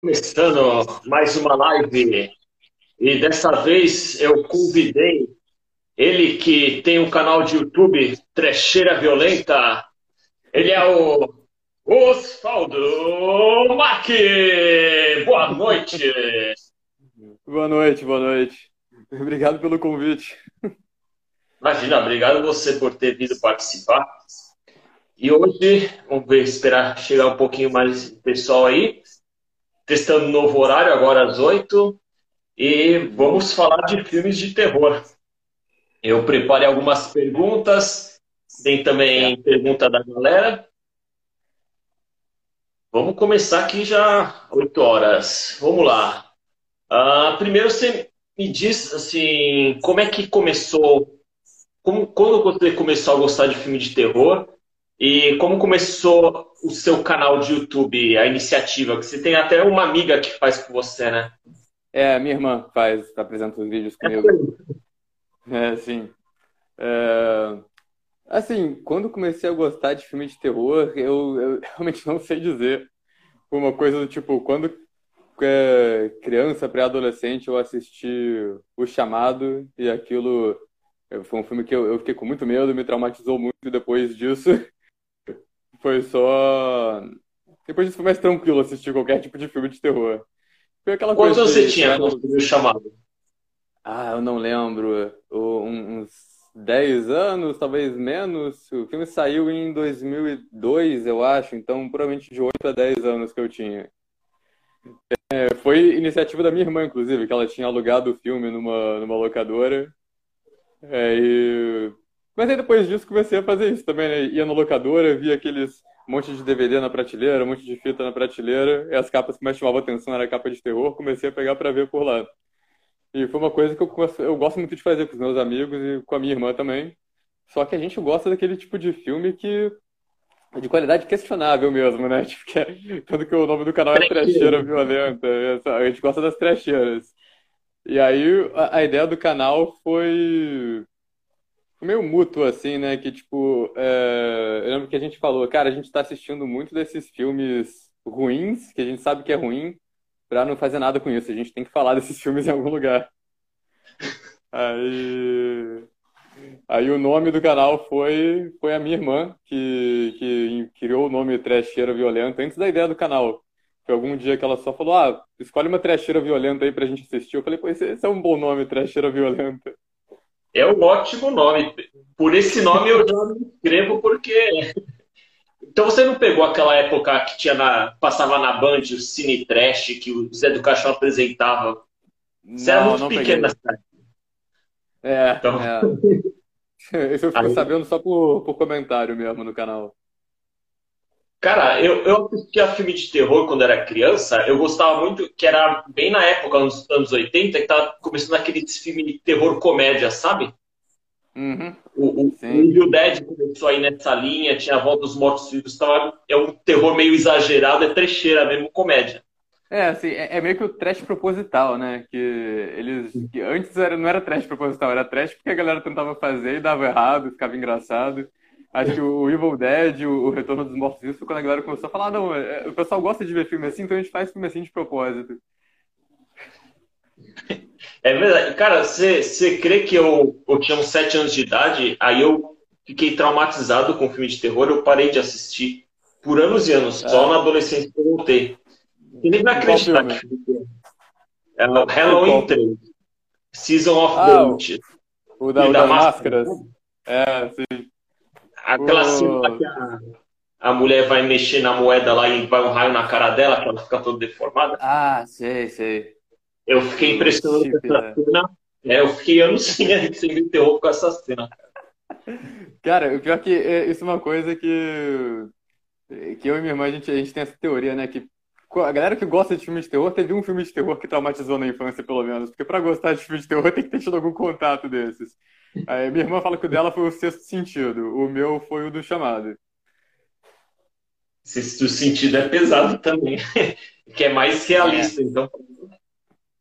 Começando mais uma live e dessa vez eu convidei ele que tem um canal de YouTube Trecheira Violenta. Ele é o Osvaldo Mac. Boa noite. Boa noite, boa noite. Obrigado pelo convite. Imagina, obrigado você por ter vindo participar. E hoje, vamos ver, esperar chegar um pouquinho mais pessoal aí. Testando novo horário, agora às 8. E vamos falar de filmes de terror. Eu preparei algumas perguntas. Tem também pergunta da galera. Vamos começar aqui já 8 horas. Vamos lá. Uh, primeiro você me diz assim, como é que começou? Como, quando você começou a gostar de filme de terror? E como começou o seu canal de YouTube, a iniciativa? Que você tem até uma amiga que faz com você, né? É, minha irmã faz, apresenta os vídeos comigo. É, sim. É... Assim, quando comecei a gostar de filme de terror, eu, eu realmente não sei dizer. Uma coisa do tipo, quando é, criança, pré-adolescente, eu assisti O Chamado e aquilo foi um filme que eu, eu fiquei com muito medo, me traumatizou muito depois disso foi só. Depois disso foi mais tranquilo assistir qualquer tipo de filme de terror. Foi aquela Quantos coisa. você tinha quando viu o chamado? Ah, eu não lembro. Uns 10 anos, talvez menos. O filme saiu em 2002, eu acho, então provavelmente de 8 a 10 anos que eu tinha. É, foi iniciativa da minha irmã, inclusive, que ela tinha alugado o filme numa, numa locadora. É, e mas aí depois disso comecei a fazer isso também, né? Ia na locadora, via aqueles monte de DVD na prateleira, um monte de fita na prateleira, e as capas que mais chamavam atenção era a capa de terror, comecei a pegar para ver por lá. E foi uma coisa que eu, eu gosto muito de fazer com os meus amigos e com a minha irmã também. Só que a gente gosta daquele tipo de filme que é de qualidade questionável mesmo, né? Tipo, que é, tanto que o nome do canal é Trecheira Violenta. A gente gosta das trecheiras. E aí a, a ideia do canal foi meio mútuo, assim, né? Que, tipo, é... eu lembro que a gente falou, cara, a gente tá assistindo muito desses filmes ruins, que a gente sabe que é ruim, pra não fazer nada com isso. A gente tem que falar desses filmes em algum lugar. Aí. Aí o nome do canal foi, foi a minha irmã, que, que criou o nome Trecheira Violenta antes da ideia do canal. Foi algum dia que ela só falou: ah, escolhe uma trecheira violenta aí pra gente assistir. Eu falei, pô, esse, esse é um bom nome, Trecheira Violenta. É um ótimo nome. Por esse nome eu já me inscrevo porque. Então você não pegou aquela época que tinha na, passava na Band o Cine Trash que o Zé do Caixão apresentava? Você não, era muito pequeno nessa época. É, então... é. Isso eu fico Aí... sabendo só por, por comentário mesmo no canal. Cara, eu, eu assistia filme de terror quando era criança, eu gostava muito, que era bem na época, nos anos 80, que tava começando aquele filme de terror comédia, sabe? Uhum. O, o, Evil Dead começou aí nessa linha, tinha a volta dos mortos-vivos, então é um terror meio exagerado, é trecheira mesmo, comédia. É, assim, é, é meio que o trash proposital, né? Que eles. Que antes era, não era trash proposital, era trash porque a galera tentava fazer e dava errado, ficava engraçado. Acho que o Evil Dead, o Retorno dos Mortos Vivos, foi quando a galera começou a falar, ah, não, é, o pessoal gosta de ver filme assim, então a gente faz filme assim de propósito. É verdade. Cara, você crê que eu, eu tinha uns sete anos de idade, aí eu fiquei traumatizado com filme de terror, eu parei de assistir por anos e anos. É. Só na adolescência eu voltei. E nem acreditar que é o Halloween 3. Season of ah, the. O da, o da, máscaras. É, sim. Aquela cena que a, a mulher vai mexer na moeda lá e vai um raio na cara dela, que ela fica toda deformada. Ah, sei, sei. Eu fiquei impressionado com essa né? cena. É, eu fiquei anos sem, sem me interromper com essa cena. Cara, o pior é que é, isso é uma coisa que, que eu e minha irmã, a gente, a gente tem essa teoria, né? Que a galera que gosta de filme de terror teve um filme de terror que traumatizou na infância, pelo menos. Porque pra gostar de filme de terror tem que ter tido algum contato desses. Aí, minha irmã fala que o dela foi o sexto sentido, o meu foi o do chamado. Sexto sentido é pesado também, que é mais realista, é. então.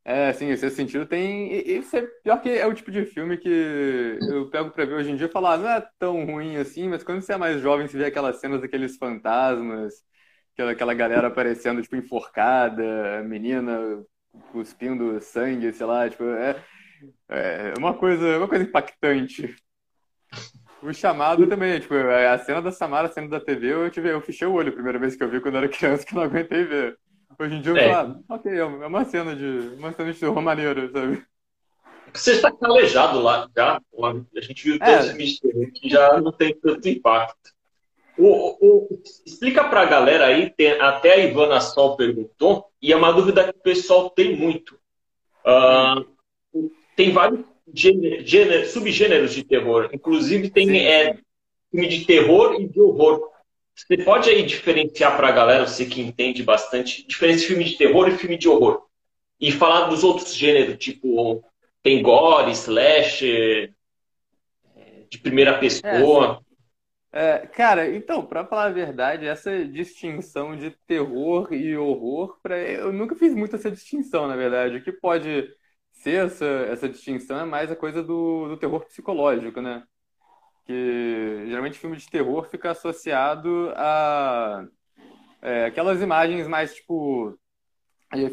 É, sim, sexto sentido tem. Isso é pior que é o tipo de filme que eu pego pra ver hoje em dia e falar, ah, não é tão ruim assim, mas quando você é mais jovem, você vê aquelas cenas daqueles fantasmas, aquela, aquela galera aparecendo, tipo, enforcada, menina cuspindo sangue, sei lá, tipo, é, é uma coisa, uma coisa impactante. O chamado também, tipo, a cena da Samara, a cena da TV, eu, tive, eu fechei o olho a primeira vez que eu vi quando eu era criança, que não aguentei ver. Hoje em dia eu é. falo, ah, ok, é uma cena de uma cena de terror maneira, sabe? Você está calejado lá já. A gente viu todos é. os filmes que já não tem tanto impacto. O, o, explica para a galera aí, tem, até a Ivana Sol perguntou, e é uma dúvida que o pessoal tem muito. Uh, tem vários gênero, subgêneros de terror, inclusive tem é, filme de terror e de horror. Você pode aí diferenciar para a galera, você que entende bastante, diferença de filme de terror e filme de horror. E falar dos outros gêneros, tipo, tem gore, slasher, de primeira pessoa. É, é, cara, então, para falar a verdade, essa distinção de terror e horror, pra, eu nunca fiz muito essa distinção, na verdade. O que pode ser essa, essa distinção é mais a coisa do, do terror psicológico, né? que geralmente filme de terror fica associado a é, aquelas imagens mais tipo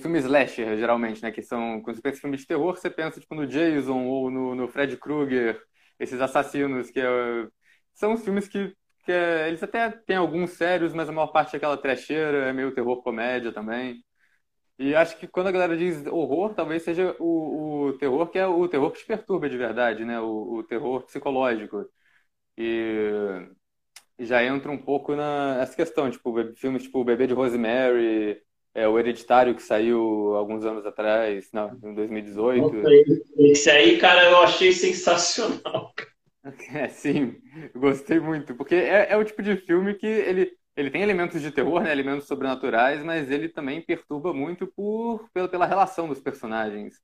filmes slasher, geralmente, né? Que são, quando você pensa em filme de terror, você pensa tipo no Jason ou no, no Fred Krueger, esses assassinos que é, são os filmes que, que é, eles até têm alguns sérios, mas a maior parte é aquela trecheira, é meio terror comédia também. E acho que quando a galera diz horror, talvez seja o, o terror que é o terror que te perturba de verdade, né? O, o terror psicológico. E já entra um pouco na, nessa questão, tipo, filmes tipo O Bebê de Rosemary, é, O Hereditário, que saiu alguns anos atrás, não, em 2018. Esse aí, cara, eu achei sensacional. É, sim, gostei muito, porque é, é o tipo de filme que ele, ele tem elementos de terror, né, elementos sobrenaturais, mas ele também perturba muito por, pela, pela relação dos personagens.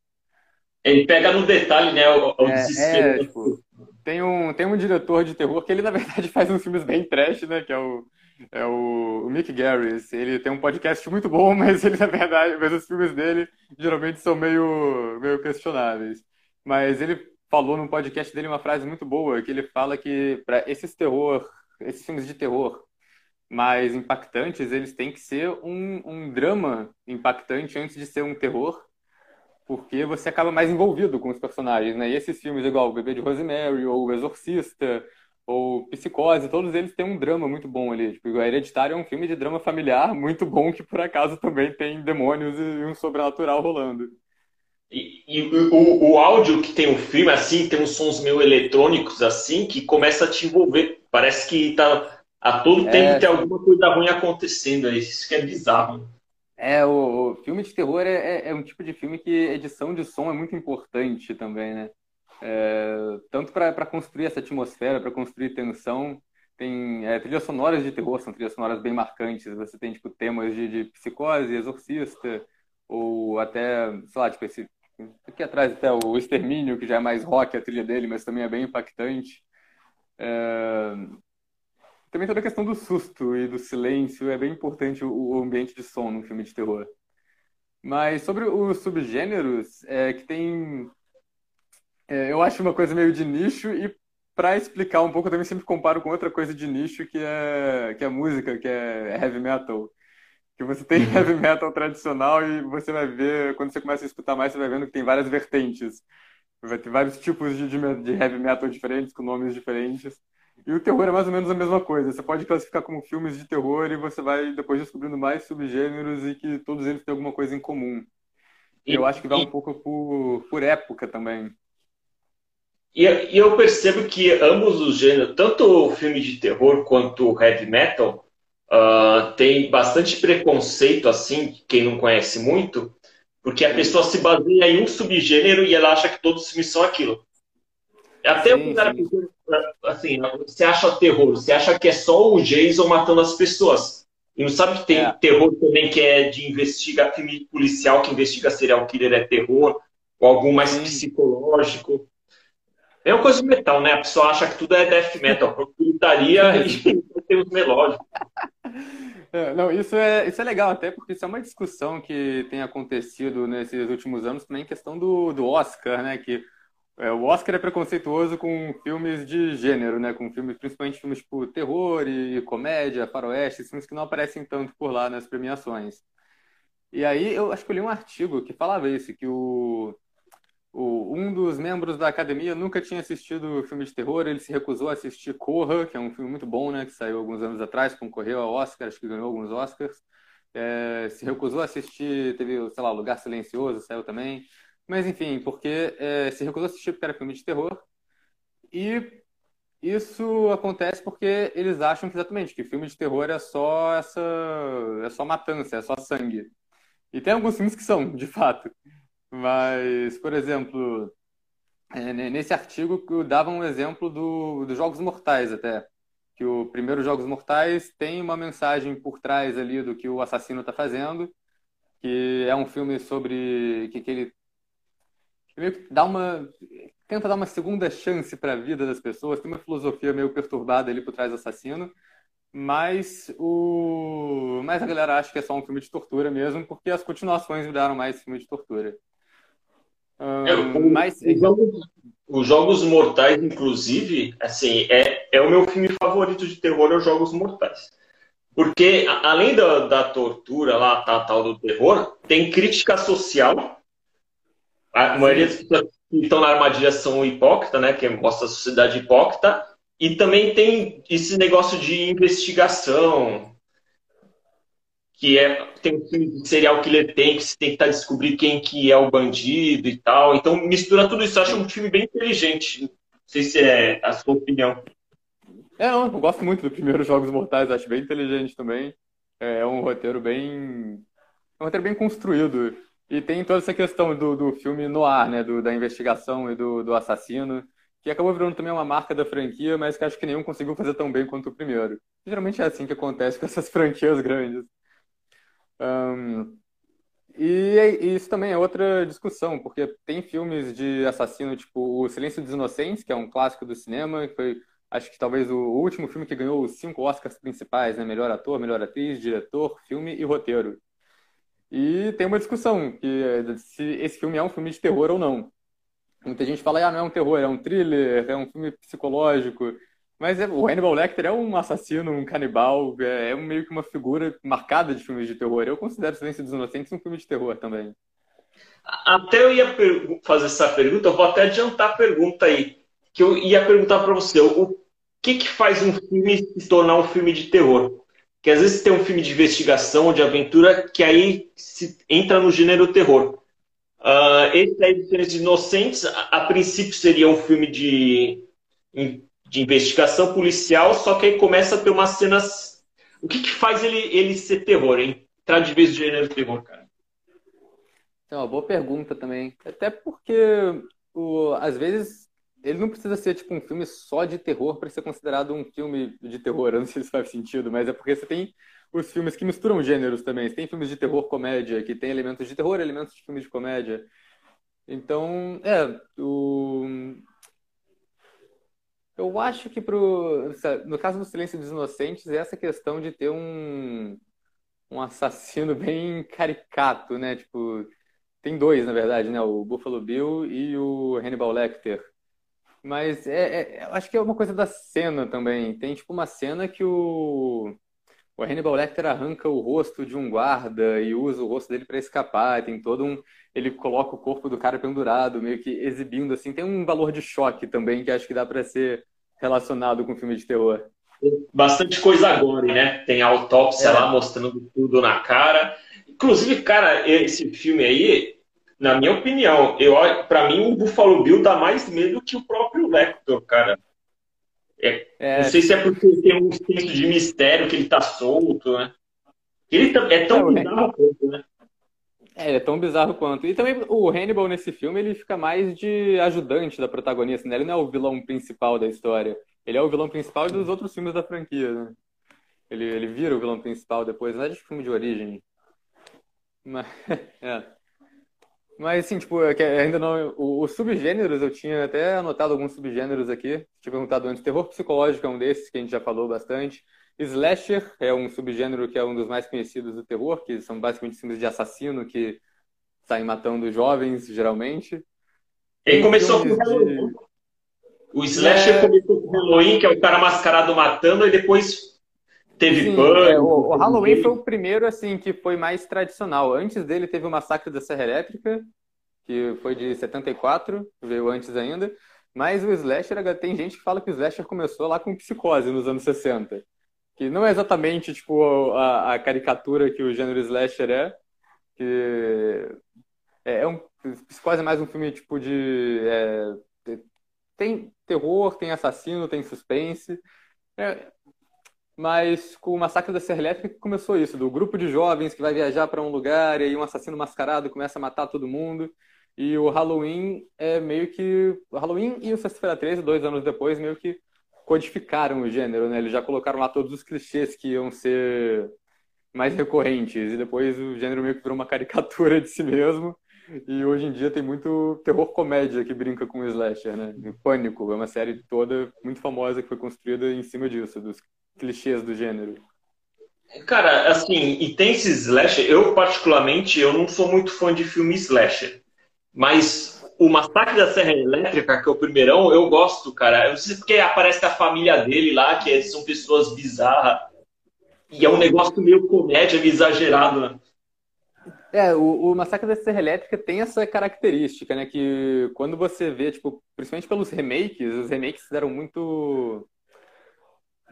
Ele pega no detalhe, né, o, o é, desespero. É, tipo, tem um, tem um diretor de terror que ele, na verdade, faz uns filmes bem trash, né? Que é o, é o, o Mick Garris. Ele tem um podcast muito bom, mas ele, na verdade, mas os filmes dele geralmente são meio, meio questionáveis. Mas ele falou no podcast dele uma frase muito boa, que ele fala que para esses terror, esses filmes de terror mais impactantes, eles têm que ser um, um drama impactante antes de ser um terror porque você acaba mais envolvido com os personagens, né? E esses filmes, igual O Bebê de Rosemary, ou O Exorcista, ou Psicose, todos eles têm um drama muito bom ali. Tipo, Hereditário é um filme de drama familiar muito bom, que por acaso também tem demônios e um sobrenatural rolando. E, e o, o, áudio que tem o filme, assim, tem uns sons meio eletrônicos, assim, que começa a te envolver. Parece que tá, a todo tempo é... tem alguma coisa ruim acontecendo. Isso que é bizarro. É, o, o filme de terror é, é, é, um tipo de filme que edição de som é muito importante também, né? É, tanto para construir essa atmosfera, para construir tensão. Tem é, trilhas sonoras de terror, são trilhas sonoras bem marcantes. Você tem, tipo, temas de, de psicose, exorcista, ou até, sei lá, tipo, esse, aqui atrás até o Extermínio, que já é mais rock a trilha dele, mas também é bem impactante. É, também toda a questão do susto e do silêncio é bem importante o ambiente de som no filme de terror. Mas sobre os subgêneros, é que tem. É, eu acho uma coisa meio de nicho, e para explicar um pouco, eu também sempre comparo com outra coisa de nicho, que é, que é música, que é heavy metal. Que você tem uhum. heavy metal tradicional e você vai ver, quando você começa a escutar mais, você vai vendo que tem várias vertentes. Vai ter vários tipos de, de heavy metal diferentes, com nomes diferentes. E o terror é mais ou menos a mesma coisa. Você pode classificar como filmes de terror e você vai depois descobrindo mais subgêneros e que todos eles têm alguma coisa em comum. E, eu acho que vai e, um pouco por, por época também. E, e, eu percebo que ambos os gêneros, tanto o filme de terror quanto o heavy metal, uh, tem bastante preconceito, assim, quem não conhece muito, porque a pessoa se baseia em um subgênero e ela acha que todos os filmes são aquilo. Até sim, cara assim, você acha terror, você acha que é só o Jason matando as pessoas. E não sabe que tem é. terror também que é de investigar, filme policial que investiga serial killer é terror, ou algum mais sim. psicológico. É uma coisa metal, né? A pessoa acha que tudo é death metal, gritaria e tem os melódicos. É, não, isso é, isso é legal até porque isso é uma discussão que tem acontecido nesses últimos anos também em questão do, do Oscar, né? Que É, o Oscar é preconceituoso com filmes de gênero, né? Com filmes, principalmente filmes tipo terror e comédia, faroeste, filmes que não aparecem tanto por lá nas premiações. E aí eu acho que eu li um artigo que falava isso, que o, o, um dos membros da academia nunca tinha assistido filme de terror, ele se recusou a assistir Corra, que é um filme muito bom, né? Que saiu alguns anos atrás, concorreu ao Oscar, acho que ganhou alguns Oscars. É, se recusou a assistir, teve, sei lá, Lugar Silencioso, saiu também. Mas enfim, porque é, se recusou a assistir porque era filme de terror. E isso acontece porque eles acham que exatamente que filme de terror é só essa é só matança, é só sangue. E tem alguns filmes que são, de fato. Mas, por exemplo, é, nesse artigo dava um exemplo do, dos Jogos Mortais até. Que o primeiro Jogos Mortais tem uma mensagem por trás ali do que o assassino está fazendo, que é um filme sobre que, que ele meio dá uma tenta dar uma segunda chance para a vida das pessoas, tem uma filosofia meio perturbada ali por trás do assassino, mas o mas a galera acha que é só um filme de tortura mesmo, porque as continuações viraram mais filme de tortura. é, o, mas os jogos, os jogos Mortais, inclusive, assim, é, é o meu filme favorito de terror, é os Jogos Mortais. Porque, além da, da tortura lá, tal, tal do terror, tem crítica social a maioria pessoas que estão na armadilha são hipócritas, né? Que mostra a sociedade hipócrita. E também tem esse negócio de investigação, que é tem um filme de serial killer tem que você tem que tá descobrir quem que é o bandido e tal. Então mistura tudo isso. Eu acho um filme bem inteligente. Não sei se é a sua opinião. É, eu gosto muito do primeiro Jogos Mortais, acho bem inteligente também. É um roteiro bem. É um roteiro bem construído. E tem toda essa questão do, do filme no ar, né? Do, da investigação e do, do assassino, que acabou virando também uma marca da franquia, mas que acho que nenhum conseguiu fazer tão bem quanto o primeiro. Geralmente é assim que acontece com essas franquias grandes. Um, e, e, isso também é outra discussão, porque tem filmes de assassino, tipo O Silêncio dos Inocentes, que é um clássico do cinema, que foi, acho que talvez o, o último filme que ganhou os cinco Oscars principais, né? Melhor ator, melhor atriz, diretor, filme e roteiro. E tem uma discussão que se esse filme é um filme de terror ou não. Muita gente fala, ah, não é um terror, é um thriller, é um filme psicológico. Mas é, o Hannibal Lecter é um assassino, um canibal, é, é meio que uma figura marcada de filmes de terror. Eu considero Silêncio dos Inocentes um filme de terror também. Até eu ia fazer essa pergunta, eu vou até adiantar a pergunta aí. Que eu ia perguntar para você, o que, que faz um filme se tornar um filme de terror? Que às vezes tem um filme de investigação ou de aventura que aí entra no gênero terror. Uh, esse aí, Diferentes Inocentes, a, a, princípio seria um filme de, de investigação policial, só que aí começa a ter umas cenas. O que, que faz ele, ele ser terror, hein? Entrar de vez no gênero terror, cara? Uma boa pergunta também. Até porque, o, às vezes, ele não precisa ser tipo um filme só de terror para ser considerado um filme de terror. Eu não sei se faz sentido, mas é porque você tem os filmes que misturam gêneros também. Você tem filmes de terror comédia que tem elementos de terror, elementos de filmes de comédia. Então, é, o eu acho que pro no caso do Silêncio dos Inocentes, é essa questão de ter um um assassino bem caricato, né? Tipo, tem dois, na verdade, né? O Buffalo Bill e o Hannibal Lecter. Mas é, é, acho que é uma coisa da cena também. Tem tipo uma cena que o, o Hannibal Lecter arranca o rosto de um guarda e usa o rosto dele para escapar. Tem todo um. Ele coloca o corpo do cara pendurado, meio que exibindo assim. Tem um valor de choque também que acho que dá para ser relacionado com filme de terror. Bastante coisa agora, né? Tem a autópsia é. lá mostrando tudo na cara. Inclusive, cara, esse filme aí, na minha opinião, eu para mim o Buffalo Bill dá mais medo que o próprio Lector, cara. É, é, não sei se é porque tem um senso de mistério que ele tá solto, né? Ele é tão é, bizarro quanto, né? É, ele é tão bizarro quanto. E também o Hannibal nesse filme, ele fica mais de ajudante da protagonista, né? Ele não é o vilão principal da história. Ele é o vilão principal dos outros filmes da franquia, né? Ele, ele vira o vilão principal depois, não é de filme de origem. Mas, é. Mas, assim, tipo, é ainda não. Os subgêneros, eu tinha até anotado alguns subgêneros aqui. Tinha perguntado antes. Terror psicológico é um desses, que a gente já falou bastante. Slasher é um subgênero que é um dos mais conhecidos do terror, que são basicamente filmes de assassino que saem matando jovens, geralmente. Ele começou com. De... O Slasher é... começou com o Halloween, que é o cara mascarado matando, e depois teve Sim, é, o, o, Halloween foi o primeiro, assim, que foi mais tradicional. Antes dele teve o Massacre da Serra Elétrica, que foi de 74, veio antes ainda. Mas o Slasher, tem gente que fala que o Slasher começou lá com Psicose nos anos 60. Que não é exatamente, tipo, a, a caricatura que o gênero Slasher é. Que é, é um... Psicose é mais um filme, tipo, de... É, tem terror, tem assassino, tem suspense. É, mas com o Massacre da Serra Elétrica começou isso, do grupo de jovens que vai viajar para um lugar e aí um assassino mascarado começa a matar todo mundo. E o Halloween é meio que. O Halloween e o Sexta-feira 13, dois anos depois, meio que codificaram o gênero, né? Eles já colocaram lá todos os clichês que iam ser mais recorrentes. E depois o gênero meio que virou uma caricatura de si mesmo. E hoje em dia tem muito terror comédia que brinca com o slasher, né? Pânico é uma série toda muito famosa que foi construída em cima disso, dos clichês do gênero. Cara, assim, e tem esse slasher, eu particularmente, eu não sou muito fã de filme slasher. Mas o Massacre da Serra Elétrica, que é o primeirão, eu gosto, cara. Eu não sei porque aparece a família dele lá, que é, são pessoas bizarras. E é um negócio meio comédia, meio exagerado, né? É, o, o, Massacre da Serra Elétrica tem essa característica, né? Que quando você vê, tipo, principalmente pelos remakes, os remakes deram muito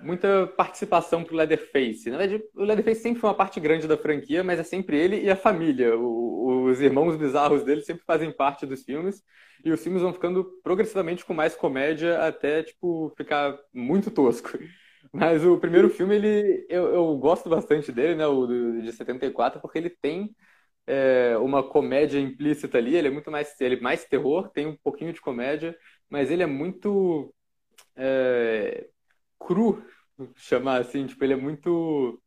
muita participação pro Leatherface. Na verdade, o Leatherface sempre foi uma parte grande da franquia, mas é sempre ele e a família. O, os irmãos bizarros dele sempre fazem parte dos filmes. E os filmes vão ficando progressivamente com mais comédia até, tipo, ficar muito tosco. Mas o primeiro filme, ele, eu, eu gosto bastante dele, né? O de 74, porque ele tem é, uma comédia implícita ali. Ele é muito mais, ele é mais terror, tem um pouquinho de comédia, mas ele é muito é, cru, chamar assim, tipo, ele é muito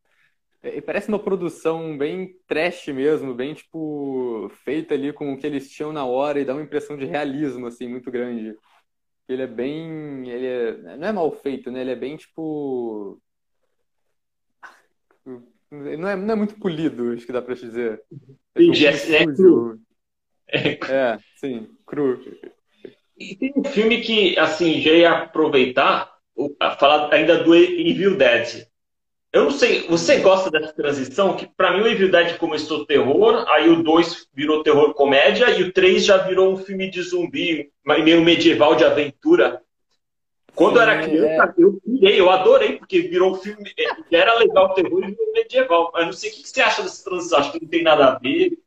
é, parece uma produção bem trash mesmo, bem tipo feita ali com o que eles tinham na hora e dá uma impressão de realismo assim muito grande. Ele é bem, ele é, não é mal feito, né? Ele é bem tipo não é, não é muito polido, acho que dá para dizer. É, é, é cru. É, sim, cru. E tem um filme que, assim, já ia aproveitar falar ainda do Evil Dead. Eu não sei, você gosta dessa transição? Que para mim o Evil Dead começou terror, aí o 2 virou terror comédia e o 3 já virou um filme de zumbi, meio medieval de aventura. Quando Sim, eu era criança, é. eu pirei, eu adorei, porque virou um filme. É, era legal o terror e virou medieval. Mas não sei o que você acha dessa transição, acho que não tem nada a ver.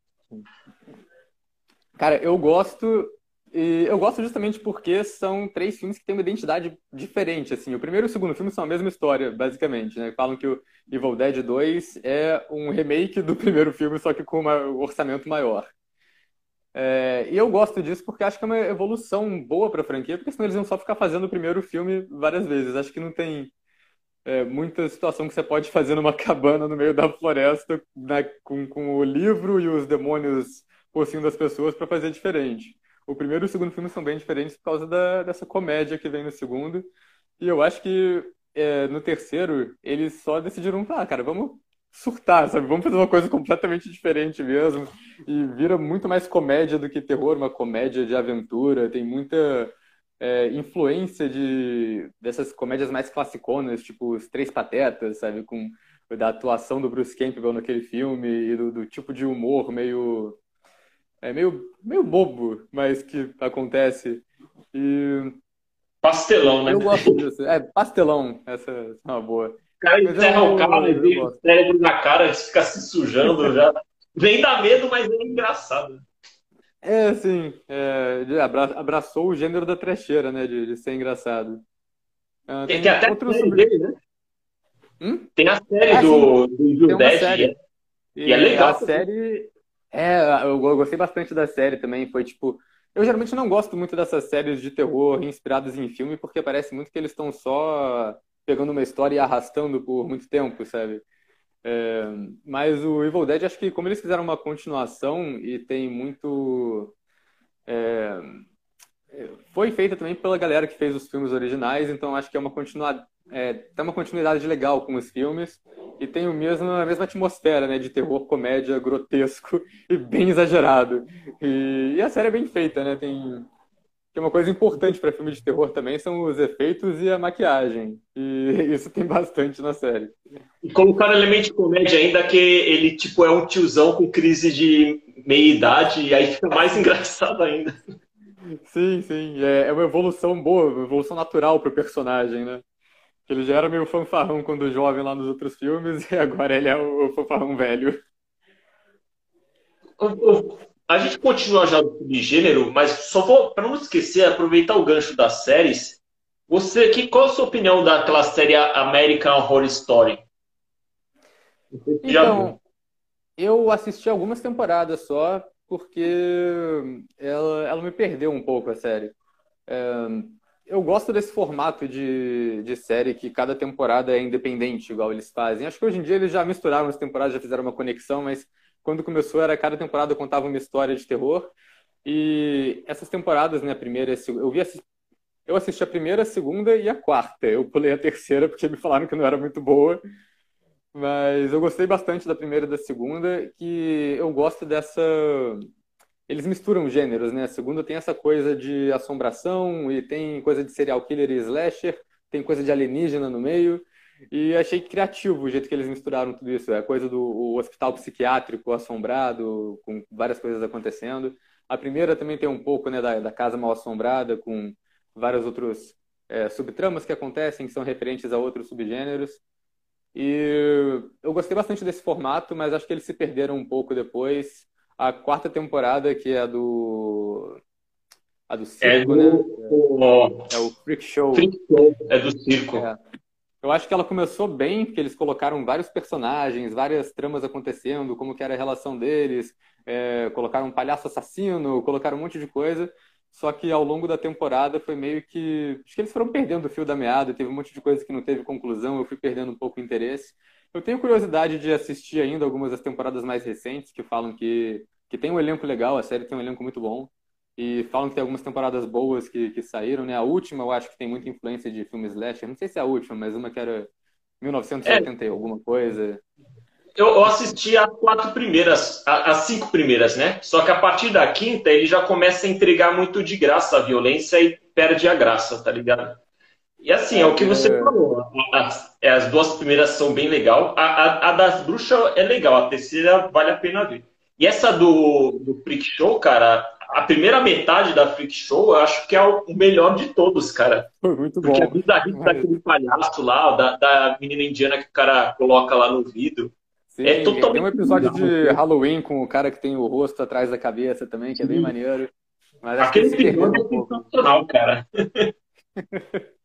Cara, eu gosto e eu gosto justamente porque são três filmes que têm uma identidade diferente, assim. O primeiro e o segundo filme são a mesma história, basicamente, né? Falam que o Evil Dead 2 é um remake do primeiro filme, só que com um orçamento maior. É, e eu gosto disso porque acho que é uma evolução boa para a franquia, porque senão eles vão só ficar fazendo o primeiro filme várias vezes. Acho que não tem é, muita situação que você pode fazer numa cabana no meio da floresta né, com, com o livro e os demônios possuindo as pessoas para fazer diferente o primeiro e o segundo filme são bem diferentes por causa da, dessa comédia que vem no segundo. E eu acho que é, no terceiro eles só decidiram, ah, cara, vamos surtar, sabe? Vamos fazer uma coisa completamente diferente mesmo. E vira muito mais comédia do que terror, uma comédia de aventura. Tem muita é, influência de dessas comédias mais classiconas, tipo Os Três Patetas, sabe? Com da atuação do Bruce Campbell naquele filme e do, do tipo de humor meio é meio, meio bobo, mas que acontece. E... Pastelão, né? Eu gosto disso. É, pastelão, essa é uma boa. O cara enterra o cara e vem o cérebro na cara, fica se sujando já. Vem dar medo, mas é engraçado. É, assim, é, abraçou o gênero da trecheira, né, de, de ser engraçado. Uh, tem, tem até outros série dele, né? Hum? Tem a série ah, do, do, do Dead, série. E, é, e é legal. A série, é, eu gostei bastante da série também. Foi tipo. Eu geralmente não gosto muito dessas séries de terror inspiradas em filme, porque parece muito que eles estão só pegando uma história e arrastando por muito tempo, sabe? É, mas o Evil Dead, acho que como eles fizeram uma continuação e tem muito. É, foi feita também pela galera que fez os filmes originais, então acho que é uma continuidade, é, tem uma continuidade legal com os filmes e tem o mesmo, a mesma atmosfera, né, de terror, comédia, grotesco e bem exagerado. E, e, a série é bem feita, né, tem que uma coisa importante para filme de terror também são os efeitos e a maquiagem. E isso tem bastante na série. E colocar elemento de comédia ainda que ele tipo é um tiozão com crise de meia-idade e aí fica mais engraçado ainda. Sim, sim. É, é uma evolução boa, uma evolução natural para o personagem, né? Ele já era meio fanfarrão quando jovem lá nos outros filmes e agora ele é o fanfarrão velho. A gente continua já no subgênero, mas só vou, para não esquecer, aproveitar o gancho das séries. Você, que, qual a sua opinião daquela série American Horror Story? Então, eu assisti algumas temporadas só, porque ela, ela me perdeu um pouco a série. É, eu gosto desse formato de, de série que cada temporada é independente, igual eles fazem. Acho que hoje em dia eles já misturaram as temporadas, já fizeram uma conexão, mas quando começou era cada temporada contava uma história de terror. E essas temporadas, né, a primeira, eu vi eu assisti a primeira, a segunda e a quarta. Eu pulei a terceira porque me falaram que não era muito boa. Mas eu gostei bastante da primeira e da segunda, que eu gosto dessa eles misturam gêneros, né? A segunda tem essa coisa de assombração e tem coisa de serial killer e slasher, tem coisa de alienígena no meio. E achei criativo o jeito que eles misturaram tudo isso. É a coisa do hospital psiquiátrico assombrado, com várias coisas acontecendo. A primeira também tem um pouco né, da, da casa mal assombrada, com vários outros é, subtramas que acontecem, que são referentes a outros subgêneros. E eu gostei bastante desse formato, mas acho que eles se perderam um pouco depois. A quarta temporada, que é a do. A do circo, é do... né? É, é o Freak Show. Freak Show, é do circo. É. Eu acho que ela começou bem, porque eles colocaram vários personagens, várias tramas acontecendo, como que era a relação deles, é, colocaram um palhaço assassino, colocaram um monte de coisa. Só que ao longo da temporada foi meio que. Acho que eles foram perdendo o fio da meada, teve um monte de coisa que não teve conclusão, eu fui perdendo um pouco o interesse. Eu tenho curiosidade de assistir ainda algumas das temporadas mais recentes que falam que, que tem um elenco legal, a série tem um elenco muito bom. E falam que tem algumas temporadas boas que, que saíram, né? A última eu acho que tem muita influência de filmes slasher. Não sei se é a última, mas uma que era 1970 é. alguma coisa. Eu, eu assisti as quatro primeiras, as cinco primeiras, né? Só que a partir da quinta ele já começa a entregar muito de graça a violência e perde a graça, tá ligado? E assim, é o que você é... falou. As, é, as, duas primeiras são bem legal. A, a, a das bruxas é legal, a terceira vale a pena ver. E essa do, do Freak Show, cara, a primeira metade da Freak Show, eu acho que é o melhor de todos, cara. Foi muito Porque bom. Porque a bizarrice daquele palhaço lá, da, da menina indiana que o cara coloca lá no vidro. Sim, é totalmente tem um episódio de Halloween com o cara que tem o rosto atrás da cabeça também, que é bem maneiro. Mas Aquele episódio é sensacional, cara.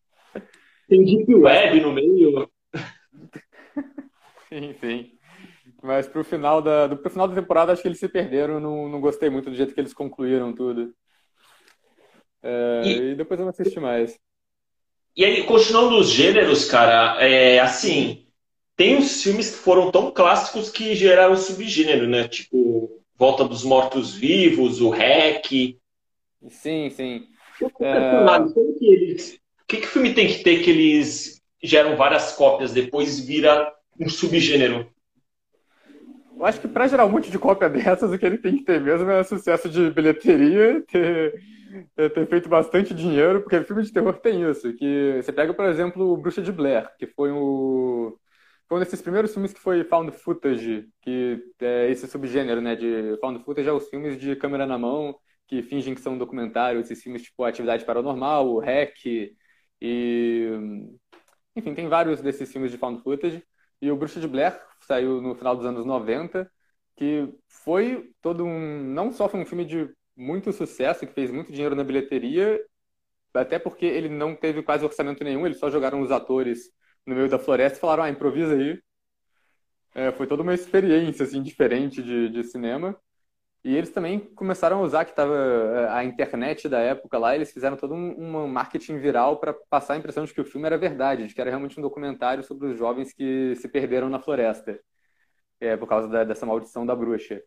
tem Deep Web no meio. Enfim. Mas pro final da, do, pro final da temporada acho que eles se perderam, não, não gostei muito do jeito que eles concluíram tudo. É, e, e, depois eu não assisti mais. E aí, continuando os gêneros, cara, é, assim, tem uns filmes que foram tão clássicos que geraram subgênero, né? Tipo, Volta dos Mortos-Vivos, o REC. Sim, sim. É... Que eles... Que, que o filme tem que ter que eles geram várias cópias, depois vira um subgênero? Eu acho que para gerar um monte de cópia dessas, o que ele tem que ter mesmo é sucesso de bilheteria, ter, ter feito bastante dinheiro, porque filme de terror tem isso. Que você pega, por exemplo, o Bruxa de Blair, que foi o foi um desses primeiros filmes que foi found footage, que é esse subgênero, né, de found footage é os filmes de câmera na mão, que fingem que são documentários, esses filmes tipo Atividade Paranormal, o REC, e... Enfim, tem vários desses filmes de found footage. E o Bruxa de Blair saiu no final dos anos 90, que foi todo um. Não só foi um filme de muito sucesso, que fez muito dinheiro na bilheteria, até porque ele não teve quase orçamento nenhum, eles só jogaram os atores no meio da floresta e falaram: ah, improvisa aí. É, foi toda uma experiência assim, diferente de, de cinema. E eles também começaram a usar que estava é, a internet da época lá, eles fizeram todo um, um marketing viral para passar a impressão de que o filme era verdade, de que era realmente um documentário sobre os jovens que se perderam na floresta, é, por causa da, dessa maldição da bruxa.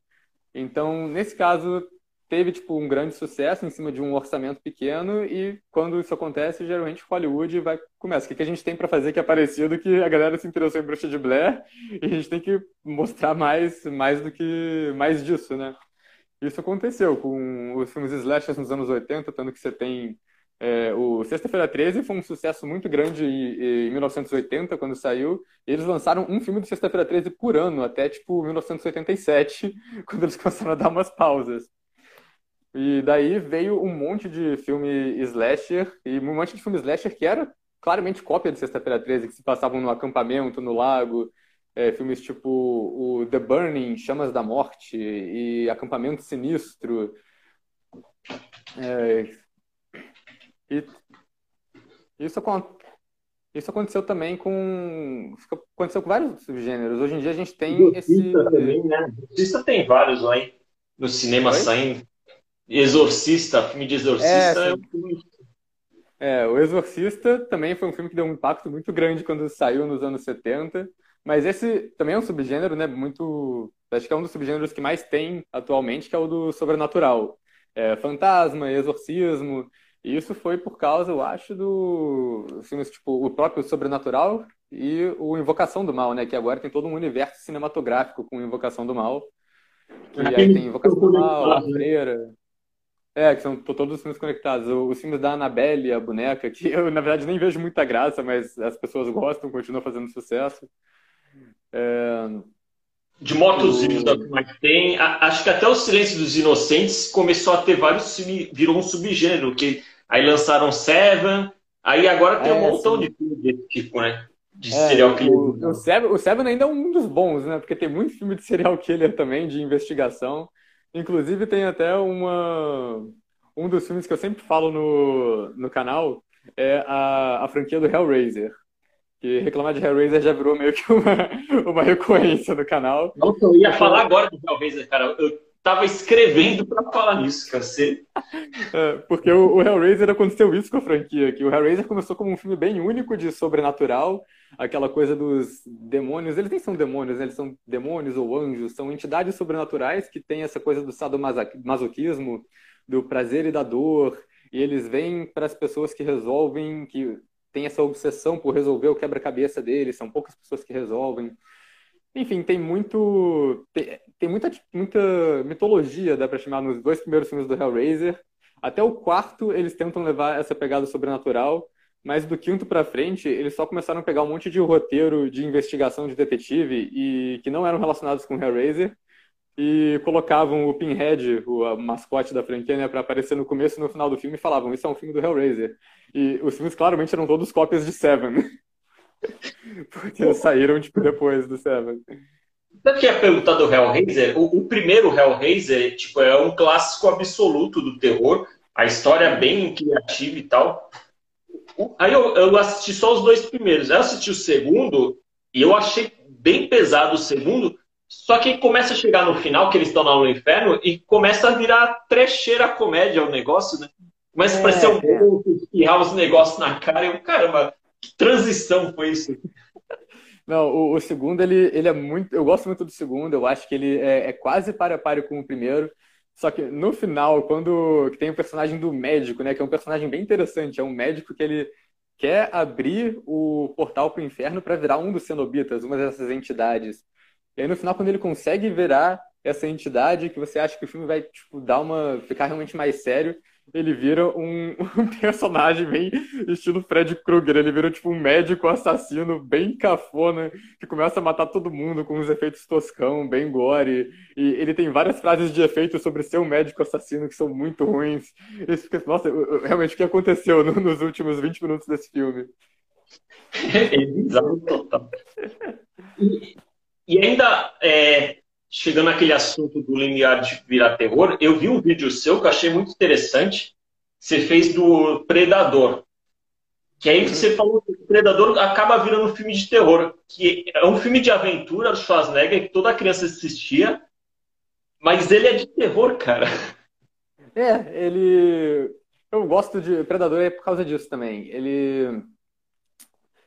Então, nesse caso, teve tipo um grande sucesso em cima de um orçamento pequeno e quando isso acontece, geralmente Hollywood vai começa. O que, que a gente tem para fazer que é parecido que a galera se interessou em Bruxa de Blair e a gente tem que mostrar mais mais do que mais disso, né? Isso aconteceu com os filmes slashers nos anos 80, tanto que você tem é, o Sexta-feira 13 foi um sucesso muito grande em, em 1980, quando saiu. Eles lançaram um filme do Sexta-feira 13 por ano, até tipo 1987, quando eles começaram a dar umas pausas. E daí veio um monte de filme slasher, e um monte de filme slasher que era claramente cópia de Sexta-feira 13, que se passavam no acampamento, no lago. É, filmes tipo o The Burning, Chamas da Morte, e Acampamento Sinistro. É, e isso, isso aconteceu também com. Aconteceu com vários subgêneros. Hoje em dia a gente tem esse. Também, né? Exorcista tem vários lá, hein? No cinema Oi? saindo. Exorcista, filme de Exorcista é, é um filme. É, o Exorcista também foi um filme que deu um impacto muito grande quando saiu nos anos 70. Mas esse também é um subgênero, né? Muito. Acho que é um dos subgêneros que mais tem atualmente, que é o do sobrenatural. É, fantasma, exorcismo. E isso foi por causa, eu acho, do filmes tipo o próprio Sobrenatural e o Invocação do Mal, né? Que agora tem todo um universo cinematográfico com Invocação do Mal. Que aí tem Invocação do Mal, A Freira. É, que são todos os filmes conectados. Os filmes da Annabelle, a boneca, que eu, na verdade, nem vejo muita graça, mas as pessoas gostam, continuam fazendo sucesso. É... De motos o... é o mais tem. Acho que até o Silêncio dos Inocentes começou a ter vários virou um subgênero, que Aí lançaram Seven. Aí agora tem é, um montão sim. de filmes desse tipo, né? De é, serial killer. O, o, Seven, o Seven ainda é um dos bons, né? Porque tem muito filme de serial killer também, de investigação. Inclusive tem até uma um dos filmes que eu sempre falo no, no canal é a, a franquia do Hellraiser. Que reclamar de Hellraiser já virou meio que uma, uma recorrência do canal. Nossa, eu ia falar agora do Hellraiser, cara. Eu tava escrevendo para falar nisso, cacete. É, porque o, o, Hellraiser aconteceu isso com a franquia, que o Hellraiser começou como um filme bem único de sobrenatural, aquela coisa dos demônios, eles nem são demônios, né? eles são demônios ou anjos, são entidades sobrenaturais que têm essa coisa do sadomasoquismo, do prazer e da dor, e eles vêm para as pessoas que resolvem, que têm essa obsessão por resolver o quebra-cabeça deles, são poucas pessoas que resolvem. Enfim, tem muito. Tem, tem muita, muita mitologia, dá pra chamar, nos dois primeiros filmes do Hellraiser. Até o quarto, eles tentam levar essa pegada sobrenatural, mas do quinto pra frente, eles só começaram a pegar um monte de roteiro de investigação de detetive e que não eram relacionados com Hellraiser e colocavam o Pinhead, o mascote da franquia, né, para aparecer no começo e no final do filme e falavam: Isso é um filme do Hellraiser. E os filmes claramente eram todos cópias de Seven. Porque saíram, tipo, depois do Seven. Sabe que é perguntar do Hellraiser? O, o primeiro Hellraiser, tipo, é um clássico absoluto do terror. A história é bem criativa e tal. Aí eu, eu assisti só os dois primeiros. Eu assisti o segundo e eu achei bem pesado o segundo. Só que começa a chegar no final, que eles estão lá no inferno, e começa a virar trecheira comédia o negócio, né? Começa é, a parecer um é. pouco, espirrar os negócios na cara. E eu, caramba, que transição foi isso? Não, o, o, segundo, ele, ele é muito. Eu gosto muito do segundo, eu acho que ele é, é quase para a pare com o primeiro. Só que no final, quando tem o personagem do médico, né? Que é um personagem bem interessante, é um médico que ele quer abrir o portal para o inferno para virar um dos cenobitas, uma dessas entidades. E aí no final, quando ele consegue virar essa entidade, que você acha que o filme vai tipo, dar uma. ficar realmente mais sério, ele vira um, um, personagem bem estilo Fred Krueger. Ele vira tipo um médico assassino bem cafona que começa a matar todo mundo com uns efeitos toscão, bem gore. E ele tem várias frases de efeito sobre ser um médico assassino que são muito ruins. E fica, nossa, realmente o que aconteceu nos últimos 20 minutos desse filme? É bizarro total. E, ainda é, chegando naquele assunto do limiar de virar terror, eu vi um vídeo seu que eu achei muito interessante. Você fez do Predador. Que aí você falou que o Predador acaba virando um filme de terror. Que é um filme de aventura do Schwarzenegger que toda criança assistia. Mas ele é de terror, cara. É, ele. Eu gosto de Predador é por causa disso também. Ele.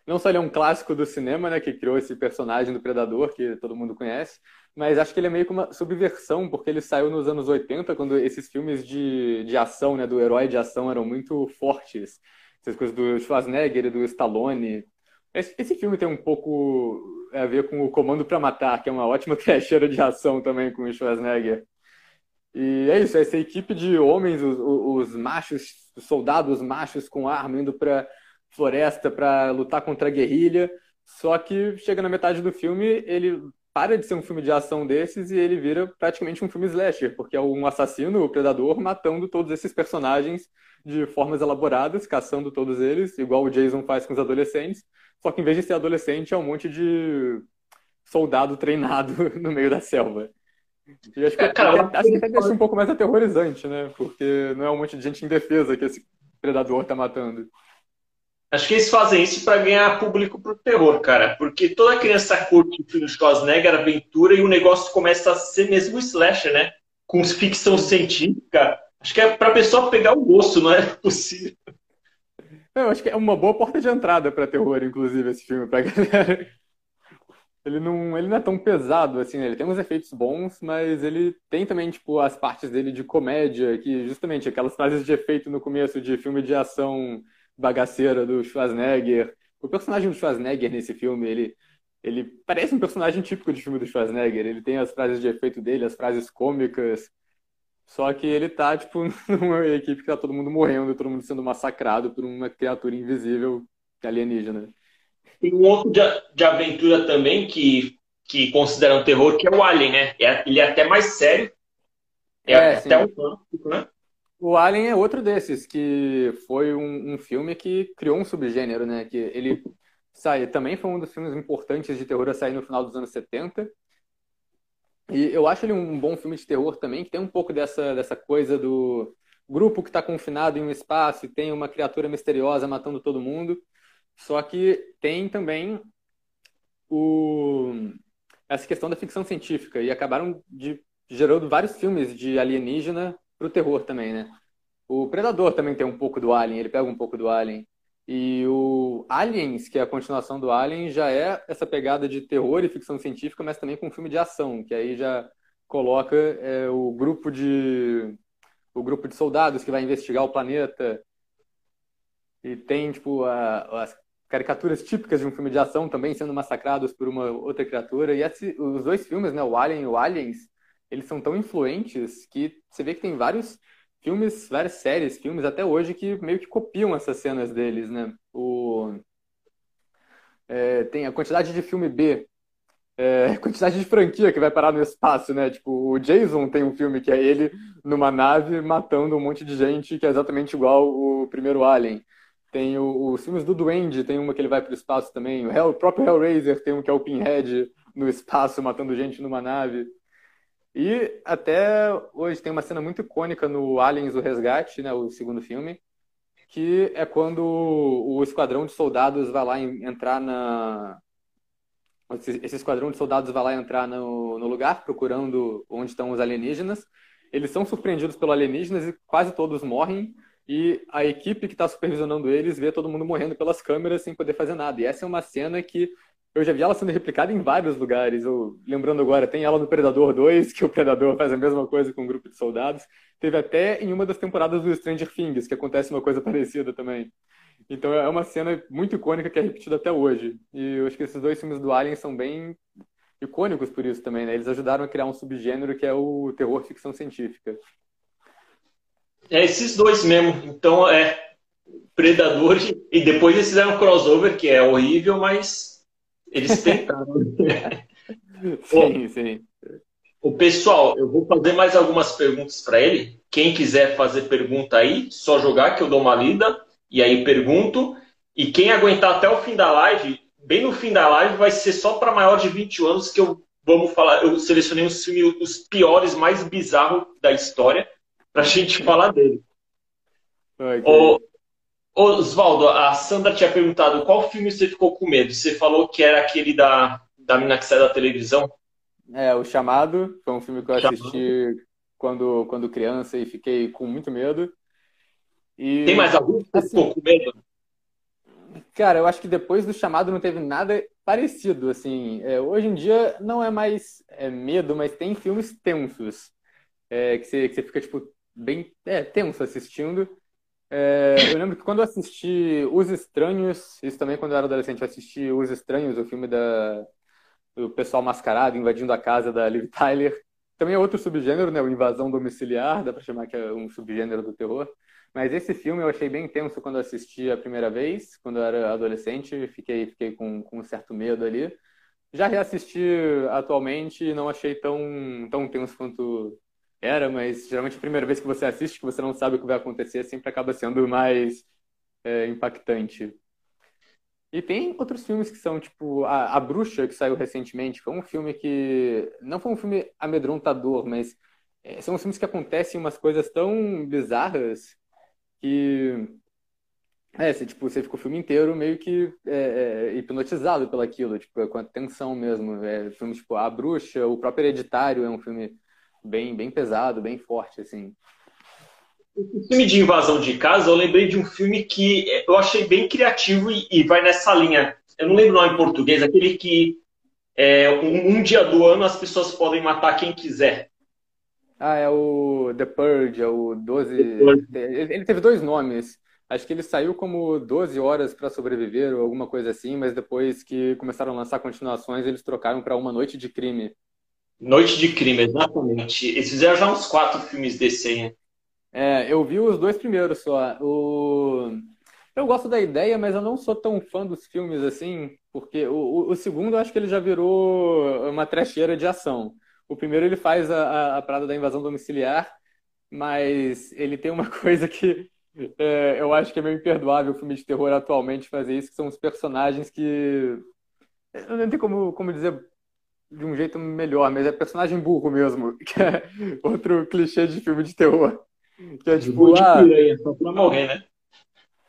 Não só ele é um clássico do cinema, né, que criou esse personagem do Predador, que todo mundo conhece, mas acho que ele é meio que uma subversão, porque ele saiu nos anos 80, quando esses filmes de, de ação, né, do herói de ação, eram muito fortes. Essas coisas do Schwarzenegger e do Stallone. Esse, esse filme tem um pouco a ver com o Comando para Matar, que é uma ótima trecheira de ação também com o Schwarzenegger. E é isso, essa equipe de homens, os, os machos, os soldados machos com arma indo para floresta para lutar contra a guerrilha. Só que chega na metade do filme, ele para de ser um filme de ação desses e ele vira praticamente um filme slasher, porque é um assassino, o predador, matando todos esses personagens de formas elaboradas, caçando todos eles, igual o Jason faz com os adolescentes. Só que em vez de ser adolescente, é um monte de soldado treinado no meio da selva. E acho que, é, cara, acho que até deixa um pouco mais aterrorizante, né? Porque não é um monte de gente indefesa que esse predador tá matando. Acho que eles fazem isso para ganhar público pro terror, cara. Porque toda criança curte o filme Schwarzenegger, aventura, e o negócio começa a ser mesmo slasher, né? Com ficção científica. Acho que é pra pessoa pegar o gosto, não é possível. Eu acho que é uma boa porta de entrada para terror, inclusive, esse filme, pra galera. Ele não, ele não é tão pesado, assim, né? ele tem uns efeitos bons, mas ele tem também, tipo, as partes dele de comédia, que justamente aquelas frases de efeito no começo de filme de ação bagaceira do Schwarzenegger. O personagem do Schwarzenegger nesse filme, ele, ele parece um personagem típico de filme do Schwarzenegger. Ele tem as frases de efeito dele, as frases cômicas. Só que ele tá, tipo, numa equipe que tá todo mundo morrendo, todo mundo sendo massacrado por uma criatura invisível alienígena. Tem um outro de, de aventura também que, que consideram terror, que é o Alien, né? É, ele é até mais sério. É, é até sim. um clássico, né? O Alien é outro desses, que foi um, um, filme que criou um subgênero, né? Que ele sai, também foi um dos filmes importantes de terror a sair no final dos anos 70. E eu acho ele um bom filme de terror também, que tem um pouco dessa, dessa coisa do grupo que está confinado em um espaço e tem uma criatura misteriosa matando todo mundo. Só que tem também o, essa questão da ficção científica. E acabaram de, gerando vários filmes de alienígena pro terror também, né? O Predador também tem um pouco do Alien, ele pega um pouco do Alien. E o Aliens, que é a continuação do Alien, já é essa pegada de terror e ficção científica, mas também com um filme de ação, que aí já coloca é, o grupo de o grupo de soldados que vai investigar o planeta e tem tipo a, as caricaturas típicas de um filme de ação também sendo massacrados por uma outra criatura e esse, os dois filmes, né, o Alien e o Aliens, eles são tão influentes que você vê que tem vários filmes, várias séries, filmes até hoje que meio que copiam essas cenas deles, né? O... É, tem a quantidade de filme B, é, a quantidade de franquia que vai parar no espaço, né? Tipo, o Jason tem um filme que é ele numa nave matando um monte de gente que é exatamente igual o primeiro Alien. Tem o, os filmes do Duende, tem uma que ele vai para o espaço também. O, Hell, o próprio Hellraiser tem um que é o Pinhead no espaço matando gente numa nave. E até hoje tem uma cena muito icônica no Aliens o Resgate, né, o segundo filme, que é quando o esquadrão de soldados vai lá entrar na esse esquadrão de soldados vai lá entrar no, no lugar procurando onde estão os alienígenas. Eles são surpreendidos pelos alienígenas e quase todos morrem. E a equipe que está supervisionando eles vê todo mundo morrendo pelas câmeras sem poder fazer nada. E essa é uma cena que eu já vi ela sendo replicada em vários lugares. Eu, lembrando agora, tem ela no Predador 2, que o Predador faz a mesma coisa com um grupo de soldados. Teve até em uma das temporadas do Stranger Things, que acontece uma coisa parecida também. Então é uma cena muito icônica que é repetida até hoje. E eu acho que esses dois filmes do Alien são bem icônicos por isso também, né? Eles ajudaram a criar um subgênero que é o terror ficção científica. É esses dois mesmo. Então é Predador e depois eles fizeram um crossover que é horrível, mas eles tentaram. sim, sim. O pessoal, eu vou fazer mais algumas perguntas para ele. Quem quiser fazer pergunta aí, só jogar que eu dou uma lida e aí pergunto. E quem aguentar até o fim da live, bem no fim da live, vai ser só para maior de 20 anos que eu vamos falar. Eu selecionei os, os piores, mais bizarros da história para a gente falar dele. Okay. O, Osvaldo, a Sandra tinha perguntado qual filme você ficou com medo. Você falou que era aquele da, da mina que sai da televisão. É, O Chamado. Foi um filme que eu assisti quando, quando criança e fiquei com muito medo. E, Tem mais algum que assim, ficou com medo? Cara, eu acho que depois do Chamado não teve nada parecido. assim. É, hoje em dia não é mais é, medo, mas tem filmes tensos. É, que, você, que você fica, tipo, bem é, tenso assistindo. É, eu lembro que quando eu assisti Os Estranhos, isso também quando eu era adolescente, eu assisti Os Estranhos, o filme da, do pessoal mascarado invadindo a casa da Liv Tyler. também é outro subgênero, né? O invasão domiciliar, dá pra chamar que é um subgênero do terror. Mas esse filme eu achei bem intenso quando assisti a primeira vez, quando eu era adolescente, fiquei, fiquei com, com um certo medo ali. Já reassisti atualmente e não achei tão, tão tenso quanto era, mas geralmente a primeira vez que você assiste, que você não sabe o que vai acontecer, sempre acaba sendo mais é, impactante. E tem outros filmes que são, tipo, a, a Bruxa, que saiu recentemente, foi um filme que. Não foi um filme amedrontador, mas é, são filmes que acontecem umas coisas tão bizarras que. É, você, tipo, você fica o filme inteiro meio que é, é, hipnotizado pelaquilo, tipo, com a tensão mesmo. É, filme tipo A Bruxa, o próprio Hereditário é um filme bem, bem pesado, bem forte, assim. O filme de invasão de casa, eu lembrei de um filme que eu achei bem criativo e, e vai nessa linha. Eu não lembro o nome em português, aquele que é, um, um, dia do ano as pessoas podem matar quem quiser. Ah, é o The Purge, é o 12. Ele teve dois nomes. Acho que ele saiu como 12 horas para sobreviver ou alguma coisa assim, mas depois que começaram a lançar continuações, eles trocaram para Uma Noite de Crime. Noite de Crime, exatamente. Eles fizeram já uns quatro filmes desse aí. É, eu vi os dois primeiros só. O... Eu gosto da ideia, mas eu não sou tão fã dos filmes assim, porque o, o, segundo eu acho que ele já virou uma trecheira de ação. O primeiro ele faz a, a, a parada da invasão domiciliar, mas ele tem uma coisa que é, eu acho que é meio imperdoável o filme de terror atualmente fazer isso, que são os personagens que. Não tenho como, como dizer de um jeito melhor, mas é personagem burro mesmo, que é outro clichê de filme de terror. Que é tipo, de ah, piranha, só pra morrer, né?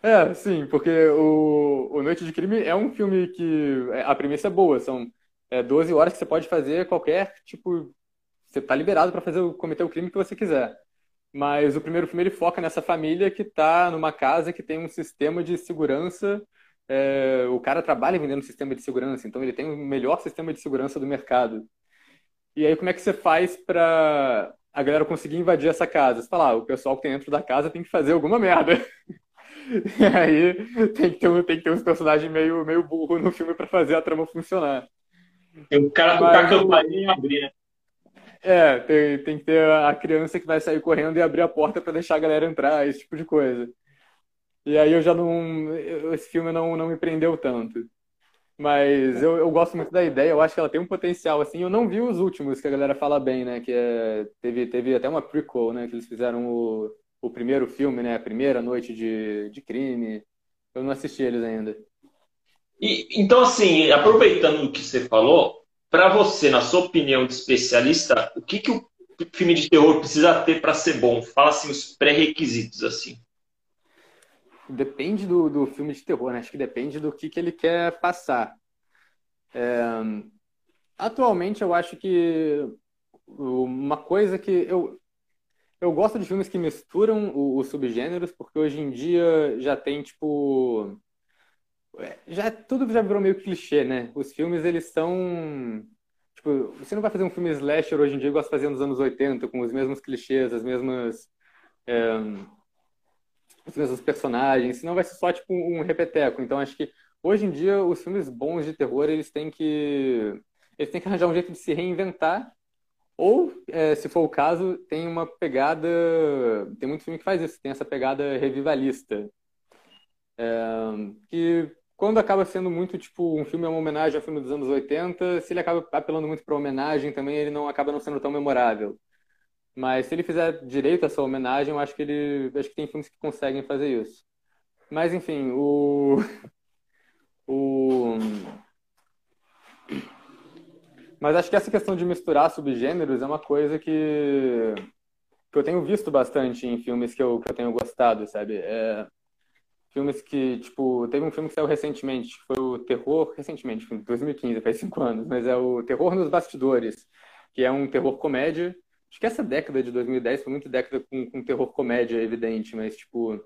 É, sim, porque o, o Noite de Crime é um filme que é, a premissa é boa, são é, 12 horas que você pode fazer qualquer tipo. Você tá liberado para fazer cometer o crime que você quiser. Mas o primeiro filme ele foca nessa família que tá numa casa que tem um sistema de segurança. É, o cara trabalha vendendo sistema de segurança, então ele tem o melhor sistema de segurança do mercado. E aí, como é que você faz para a galera conseguir invadir essa casa. Você fala, ah, o pessoal que tem dentro da casa tem que fazer alguma merda. E aí tem que ter, tem que ter uns personagens meio, meio burro no filme para fazer a trama funcionar. Tem o cara tocar a campainha e abrir, né? É, tem, tem que ter a criança que vai sair correndo e abrir a porta para deixar a galera entrar, esse tipo de coisa. E aí eu já não. Esse filme não, não me prendeu tanto. Mas eu, eu gosto muito da ideia, eu acho que ela tem um potencial, assim. Eu não vi os últimos, que a galera fala bem, né? Que é, teve, teve até uma prequel, né? Que eles fizeram o, o primeiro filme, né? A primeira noite de, de crime. Eu não assisti eles ainda. E, então, assim, aproveitando o que você falou, para você, na sua opinião de especialista, o que, que o filme de terror precisa ter para ser bom? Fala assim, os pré-requisitos, assim. Depende do, do filme de terror, né? Acho que depende do que, que ele quer passar. É, atualmente, eu acho que uma coisa que eu, eu gosto de filmes que misturam os subgêneros, porque hoje em dia já tem, tipo. É, já, tudo já virou meio clichê, né? Os filmes, eles são. Tipo, você não vai fazer um filme slasher hoje em dia igual você fazia nos anos 80, com os mesmos clichês, as mesmas. É, os mesmos personagens, senão vai ser só tipo um repeteco. Então acho que hoje em dia os filmes bons de terror eles têm que eles têm que arranjar um jeito de se reinventar. Ou é, se for o caso tem uma pegada tem muito filme que faz isso tem essa pegada revivalista. É, que quando acaba sendo muito tipo um filme é uma homenagem ao filme dos anos 80 se ele acaba apelando muito para homenagem também ele não acaba não sendo tão memorável mas se ele fizer direito a essa homenagem, eu acho que ele. Acho que tem filmes que conseguem fazer isso. Mas enfim, o. O. Mas acho que essa questão de misturar subgêneros é uma coisa que, que eu tenho visto bastante em filmes que eu, que eu tenho gostado, sabe? É... Filmes que, tipo, teve um filme que saiu recentemente, foi o Terror, recentemente, 2015, faz cinco anos, mas é o Terror nos Bastidores, que é um terror comédia Acho que essa década de 2010 foi muito década com, com terror comédia, evidente, mas, tipo.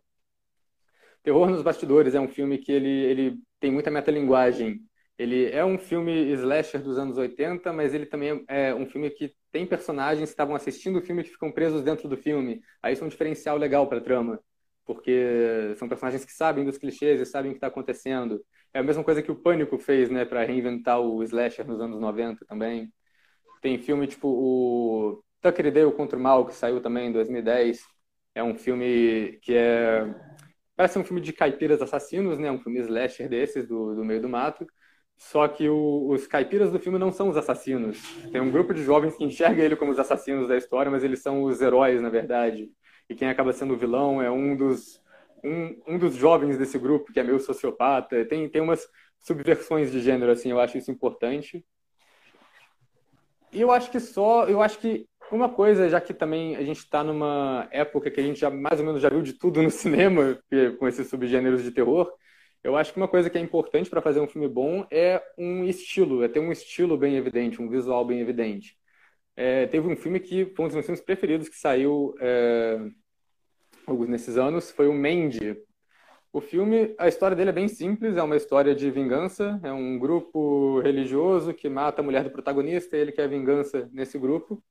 Terror nos Bastidores é um filme que ele, ele tem muita metalinguagem. Ele é um filme slasher dos anos 80, mas ele também é um filme que tem personagens que estavam assistindo o filme que ficam presos dentro do filme. Aí isso é um diferencial legal para a trama, porque são personagens que sabem dos clichês e sabem o que está acontecendo. É a mesma coisa que o Pânico fez, né, para reinventar o slasher nos anos 90 também. Tem filme tipo o Tucker e Dale contra o Mal, que saiu também em 2010. É um filme que é... Parece um filme de caipiras assassinos, né? Um filme slasher desses, do, do meio do mato. Só que o, os caipiras do filme não são os assassinos. Tem um grupo de jovens que enxerga ele como os assassinos da história, mas eles são os heróis, na verdade. E quem acaba sendo o vilão é um dos, um, um dos jovens desse grupo, que é meio sociopata. Tem, tem umas subversões de gênero, assim, eu acho isso importante. E eu acho que só, eu acho que uma coisa, já que também a gente está numa época que a gente já mais ou menos já viu de tudo no cinema, com esses subgêneros de terror, eu acho que uma coisa que é importante para fazer um filme bom é um estilo, é ter um estilo bem evidente, um visual bem evidente. É, teve um filme que foi um dos meus filmes preferidos que saiu é, alguns nesses anos, foi o Mandy. O filme, a história dele é bem simples, é uma história de vingança, é um grupo religioso que mata a mulher do protagonista e ele quer vingança nesse grupo.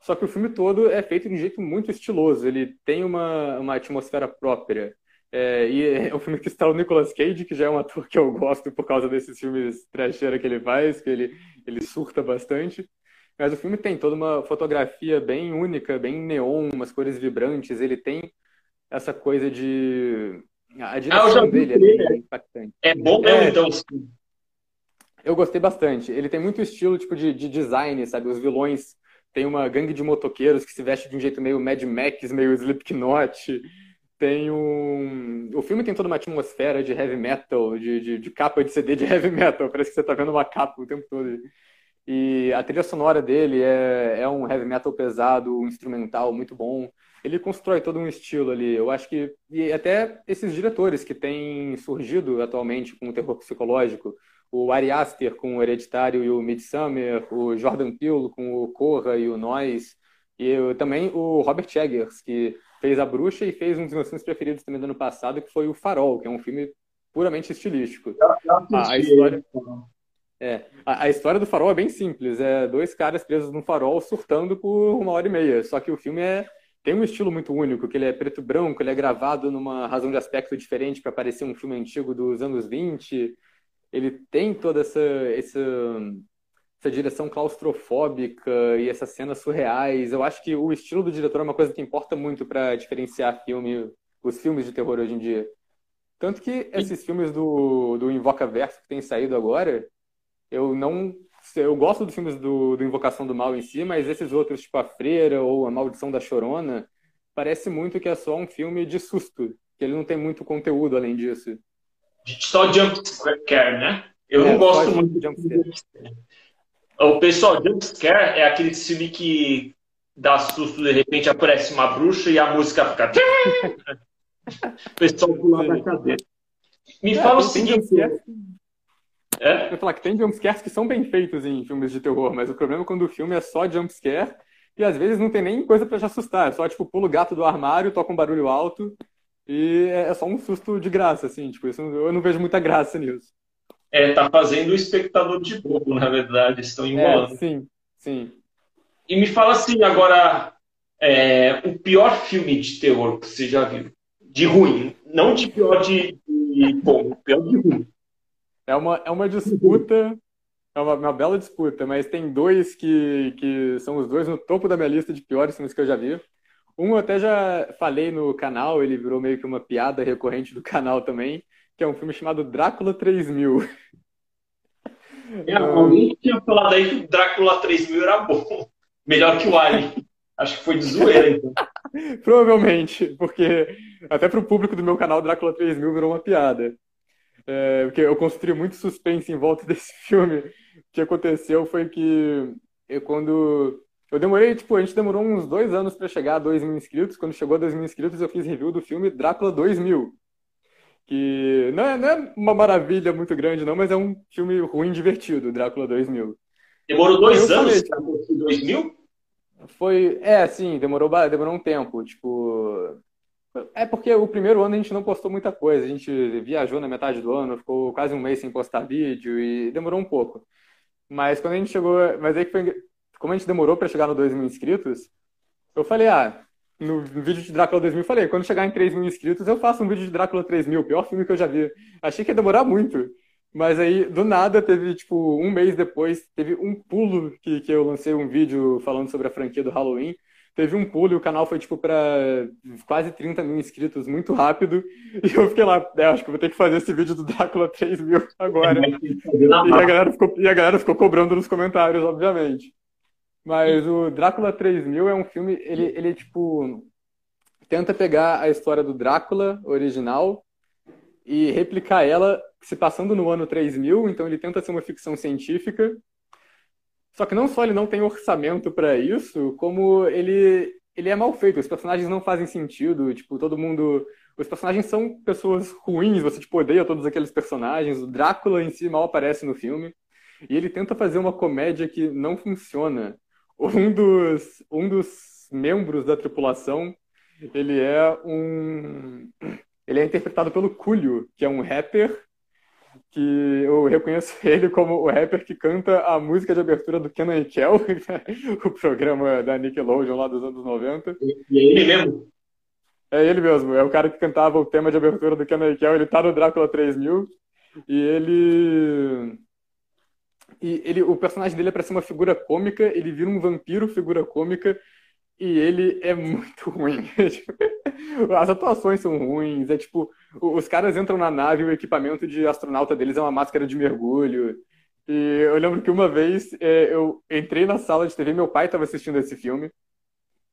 Só que o filme todo é feito de um jeito muito estiloso, ele tem uma, uma atmosfera própria. É, e é um filme que está o Nicolas Cage, que já é um ator que eu gosto por causa desses filmes trasheira que ele faz, que ele, ele surta bastante. Mas o filme tem toda uma fotografia bem única, bem neon, umas cores vibrantes. Ele tem essa coisa de. A direção ah, dele é bem impactante. É bom mesmo, é, então. Eu gostei bastante. Ele tem muito estilo tipo de, de design, sabe? Os vilões têm uma gangue de motoqueiros que se veste de um jeito meio Mad Max, meio Slipknot. Tem um. O filme tem toda uma atmosfera de heavy metal, de, de, de, capa de CD de heavy metal. Parece que você tá vendo uma capa o tempo todo. E a trilha sonora dele é, é um heavy metal pesado, um instrumental muito bom. Ele constrói todo um estilo ali. Eu acho que. E até esses diretores que têm surgido atualmente com o terror psicológico. O Ari Aster com o Hereditário e o Midsummer, o Jordan Peele com o Corra e o Nós, e eu, também o Robert Eggers, que fez A Bruxa e fez um dos meus filmes preferidos também do ano passado, que foi O Farol, que é um filme puramente estilístico. a, a, história, é, a, a, história do Farol é bem simples, é dois caras presos num farol surtando por uma hora e meia, só que o filme é tem um estilo muito único, que ele é preto branco, ele é gravado numa razão de aspecto diferente para parecer um filme antigo dos anos 20. Ele tem toda essa, essa essa direção claustrofóbica e essas cenas surreais. Eu acho que o estilo do diretor é uma coisa que importa muito para diferenciar filme, os filmes de terror hoje em dia. Tanto que esses filmes do, do Invoca Verso que tem saído agora, eu não. Eu gosto dos filmes do, do Invocação do Mal em si, mas esses outros, tipo A Freira ou A Maldição da Chorona, parece muito que é só um filme de susto, que ele não tem muito conteúdo além disso. Só jump scare, né? Eu é, não gosto muito de jump scare. O pessoal, jumpscare é aquele filme que dá susto, de repente aparece uma bruxa e a música fica. o pessoal pula da cadeira. Me é, fala o seguinte. É? Eu vou falar que tem jumpscares que são bem feitos em filmes de terror, mas o problema é quando o filme é só jumpscare e às vezes não tem nem coisa para te assustar. É só, tipo, pula o gato do armário, toca um barulho alto e é só um susto de graça, assim. Tipo, isso, eu não vejo muita graça nisso é, tá fazendo o espectador de bobo, na verdade, estão é, enrolando. É, sim, sim. E me fala assim, agora, é, o pior filme de terror que você já viu? De ruim, não de pior de, de bom, pior de ruim. É uma, é uma disputa, é uma, uma bela disputa, mas tem dois que, que são os dois no topo da minha lista de piores filmes que eu já vi. Um eu até já falei no canal, ele virou meio que uma piada recorrente do canal também, que é um filme chamado Drácula 3000. É, alguém tinha falado aí que o Drácula 3000 era bom. Melhor que o Alien. Acho que foi de zoeira, então. Provavelmente, porque até para o público do meu canal, Drácula 3000 virou uma piada. É, porque eu construí muito suspense em volta desse filme. O que aconteceu foi que eu, quando. Eu demorei, tipo, a gente demorou uns dois anos para chegar a 2 mil inscritos. Quando chegou a 2 mil inscritos, eu fiz review do filme Drácula 2000 que não é, não é uma maravilha muito grande, não, mas é um filme ruim divertido, Drácula 2000. Demorou dois eu anos para tipo, 2000? Foi, é, sim, demorou, demorou um tempo, tipo... É porque o primeiro ano a gente não postou muita coisa, a gente viajou na metade do ano, ficou quase um mês sem postar vídeo e demorou um pouco. Mas quando a gente chegou, mas aí que foi, como a gente demorou para chegar no 2 mil inscritos, eu falei, ah, no vídeo de Drácula 2000, falei, quando chegar em 3 mil inscritos, eu faço um vídeo de Drácula 3000, o pior filme que eu já vi. Achei que ia demorar muito, Mas aí, do nada, teve, tipo, um mês depois, teve um pulo que, que eu lancei um vídeo falando sobre a franquia do Halloween. Teve um pulo e o canal foi, tipo, para quase 30 mil inscritos muito rápido. E eu fiquei lá, é, acho que vou ter que fazer esse vídeo do Drácula 3 mil agora. E a, galera ficou, e a galera ficou cobrando nos comentários, obviamente. Mas o Drácula 3000 é um filme, ele, ele tipo, tenta pegar a história do Drácula original e replicar ela se passando no ano 3000, então ele tenta ser uma ficção científica. Só que não só ele não tem orçamento para isso, como ele ele é mal feito, os personagens não fazem sentido, tipo, todo mundo os personagens são pessoas ruins, você tipo odeia todos aqueles personagens, o Drácula em si mal aparece no filme. E ele tenta fazer uma comédia que não funciona um dos, um dos membros da tripulação, ele é um... Ele é interpretado pelo Cúlio, que é um rapper que eu reconheço ele como o rapper que canta a música de abertura do Kenan Kel, o programa da Nickelodeon lá dos anos 90. E é ele mesmo? É ele mesmo, é o cara que cantava o tema de abertura do Kenan Kel, ele tá no Drácula 3000, e ele e ele, o personagem dele é para ser uma figura cômica, ele vira um vampiro figura cômica e ele é muito ruim. As atuações são ruins, é tipo, os caras entram na nave e o equipamento de astronauta deles é uma máscara de mergulho. E eu lembro que uma vez é, eu entrei na sala de TV, meu pai estava assistindo esse filme,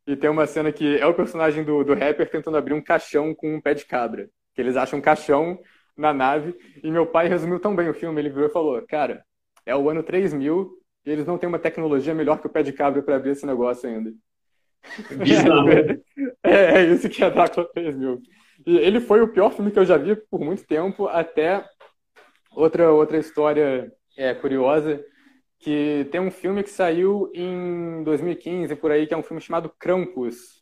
e tem uma cena que é o personagem do, do rapper tentando abrir um caixão com um pé de cabra. Que eles acham um caixão na nave, e meu pai resumiu tão bem o filme, ele virou e falou, cara, é o ano 3000 e eles não têm uma tecnologia melhor que o pé de cabra para abrir esse negócio ainda. É, é, isso que é Drácula 3000. E ele foi o pior filme que eu já vi por muito tempo, até outra, outra história é, curiosa, que tem um filme que saiu em 2015, por aí, que é um filme chamado Krampus.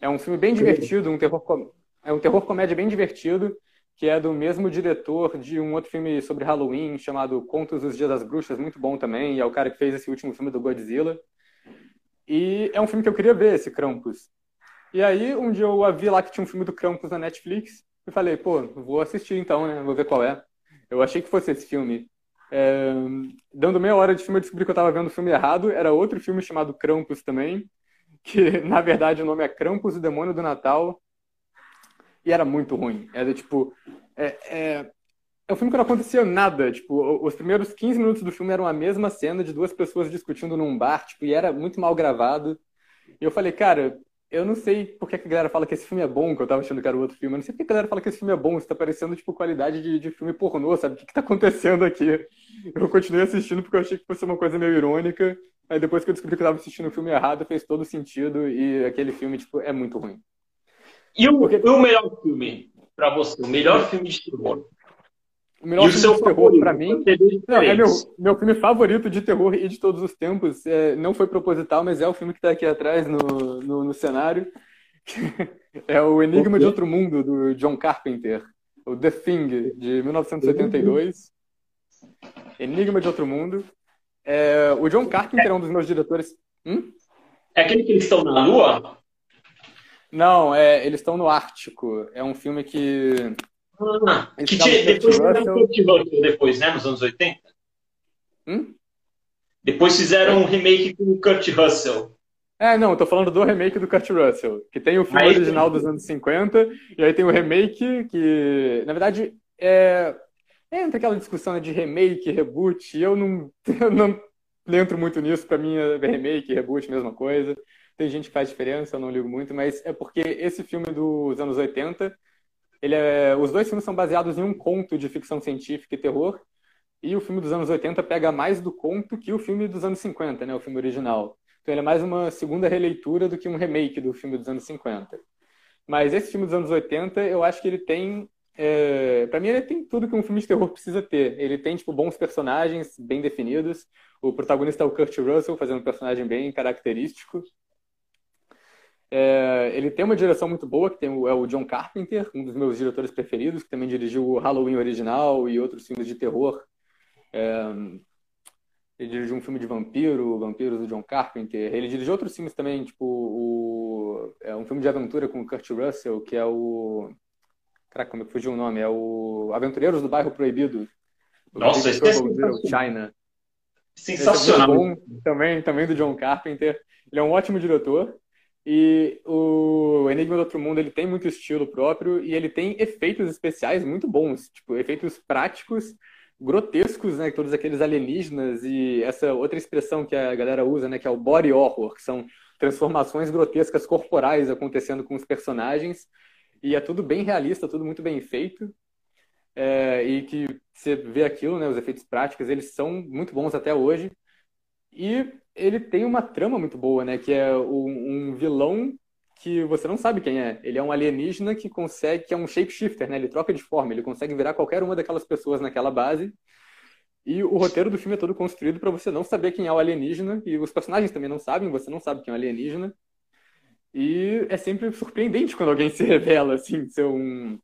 É um filme bem divertido, um terror, é um terror comédia bem divertido, que é do mesmo diretor de um outro filme sobre Halloween chamado Contos dos Dias das Bruxas, muito bom também, é o cara que fez esse último filme do Godzilla. E é um filme que eu queria ver, esse Krampus. E aí, um dia eu vi lá que tinha um filme do Krampus na Netflix, e falei, pô, vou assistir então, né, vou ver qual é. Eu achei que fosse esse filme. É... Dando meia hora de filme, eu descobri que eu estava vendo o filme errado, era outro filme chamado Krampus também, que na verdade o nome é Krampus, o Demônio do Natal, e era muito ruim. Era tipo. É, é, é um filme que não acontecia nada. Tipo, os primeiros 15 minutos do filme eram a mesma cena de duas pessoas discutindo num bar, tipo, e era muito mal gravado. E eu falei, cara, eu não sei por que a galera fala que esse filme é bom, que eu tava achando que era outro filme. Eu não sei por que a galera fala que esse filme é bom, isso tá parecendo, tipo, qualidade de, de filme pornô, sabe? O que, que tá acontecendo aqui? Eu continuei assistindo porque eu achei que fosse uma coisa meio irônica. Aí depois que eu descobri que eu tava assistindo o filme errado, fez todo sentido e aquele filme, tipo, é muito ruim. E o, o melhor filme para você? O melhor filme de terror? O melhor e filme de terror para mim. Não, é meu, meu filme favorito de terror e de todos os tempos. É, não foi proposital, mas é o filme que está aqui atrás no, no, no cenário. é o Enigma de Outro Mundo, do John Carpenter. O The Thing, de 1982. Enigma de Outro Mundo. É, o John Carpenter é um dos meus diretores. Hum? É aquele que eles estão na Lua? Não, é, eles estão no Ártico. É um filme que. Ah, que tinha, depois fizeram Kurt Russell, depois, né? Nos anos 80? Hum? Depois fizeram um remake com o Kurt Russell. É, não, eu tô falando do remake do Kurt Russell, que tem o filme aí, original dos anos 50, e aí tem o remake, que, na verdade, é, é entre aquela discussão de remake, reboot, eu não, eu não entro muito nisso, pra mim é remake, reboot, mesma coisa. Tem gente que faz diferença, eu não ligo muito, mas é porque esse filme dos anos 80, ele é, os dois filmes são baseados em um conto de ficção científica e terror, e o filme dos anos 80 pega mais do conto que o filme dos anos 50, né, o filme original. Então ele é mais uma segunda releitura do que um remake do filme dos anos 50. Mas esse filme dos anos 80, eu acho que ele tem é, para mim ele tem tudo que um filme de terror precisa ter. Ele tem tipo bons personagens bem definidos. O protagonista é o Kurt Russell fazendo um personagem bem característico. É, ele tem uma direção muito boa, que tem o, é o John Carpenter, um dos meus diretores preferidos, que também dirigiu o Halloween original e outros filmes de terror. É, ele dirigiu um filme de vampiro, Vampiros do John Carpenter. Ele dirigiu outros filmes também, tipo o, é um filme de aventura com o Kurt Russell, que é o... Caraca, como é que fugiu o nome? É o Aventureiros do Bairro Proibido. Nossa, esse é sensacional. China. Sensacional. É bom, também, também do John Carpenter. Ele é um ótimo diretor. E o Enigma do Outro Mundo ele tem muito estilo próprio e ele tem efeitos especiais muito bons, tipo efeitos práticos, grotescos, né, todos aqueles alienígenas e essa outra expressão que a galera usa, né, que é o body horror, que são transformações grotescas corporais acontecendo com os personagens e é tudo bem realista, tudo muito bem feito é, e que você vê aquilo, né, os efeitos práticos, eles são muito bons até hoje. E ele tem uma trama muito boa, né, que é um, um vilão que você não sabe quem é. Ele é um alienígena que consegue, que é um shapeshifter, né? Ele troca de forma, ele consegue virar qualquer uma daquelas pessoas naquela base. E o roteiro do filme é todo construído para você não saber quem é o alienígena e os personagens também não sabem, você não sabe quem é o alienígena. E é sempre surpreendente quando alguém se revela assim, ser um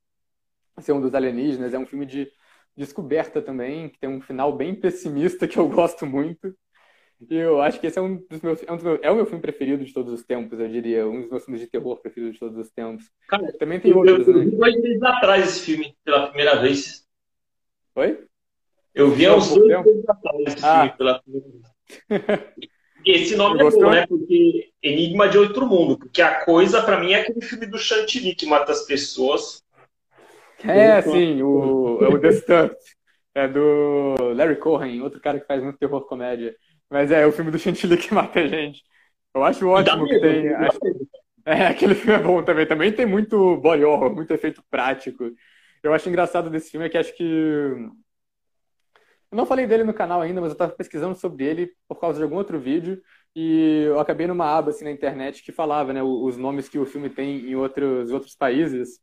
ser um dos alienígenas. É um filme de descoberta também, que tem um final bem pessimista que eu gosto muito. Eu acho que esse é um dos meus, é, um dos meus, é o meu filme preferido de todos os tempos, eu diria. Um dos meus filmes de terror preferidos de todos os tempos. Cara, também tem eu, outros, eu, né? Eu vi dois meses atrás esse filme, pela primeira vez. Oi? Eu vi há uns dois meses atrás esse ah. filme pela primeira vez. Esse nome é bom, né? Porque Enigma de Outro Mundo. Porque a coisa, para mim, é aquele filme do Chantilly que mata as pessoas. É, sim, o, é o The Stunt. É do Larry Cohen, outro cara que faz muito terror comédia. Mas é, é o filme do Chantilly que mata a gente. Eu acho ótimo que tem. Acho... É, aquele filme é bom também. Também tem muito body horror, muito efeito prático. Eu acho engraçado desse filme é que acho que. Eu não falei dele no canal ainda, mas eu estava pesquisando sobre ele por causa de algum outro vídeo. E eu acabei numa aba assim na internet que falava, né, os nomes que o filme tem em outros, outros países.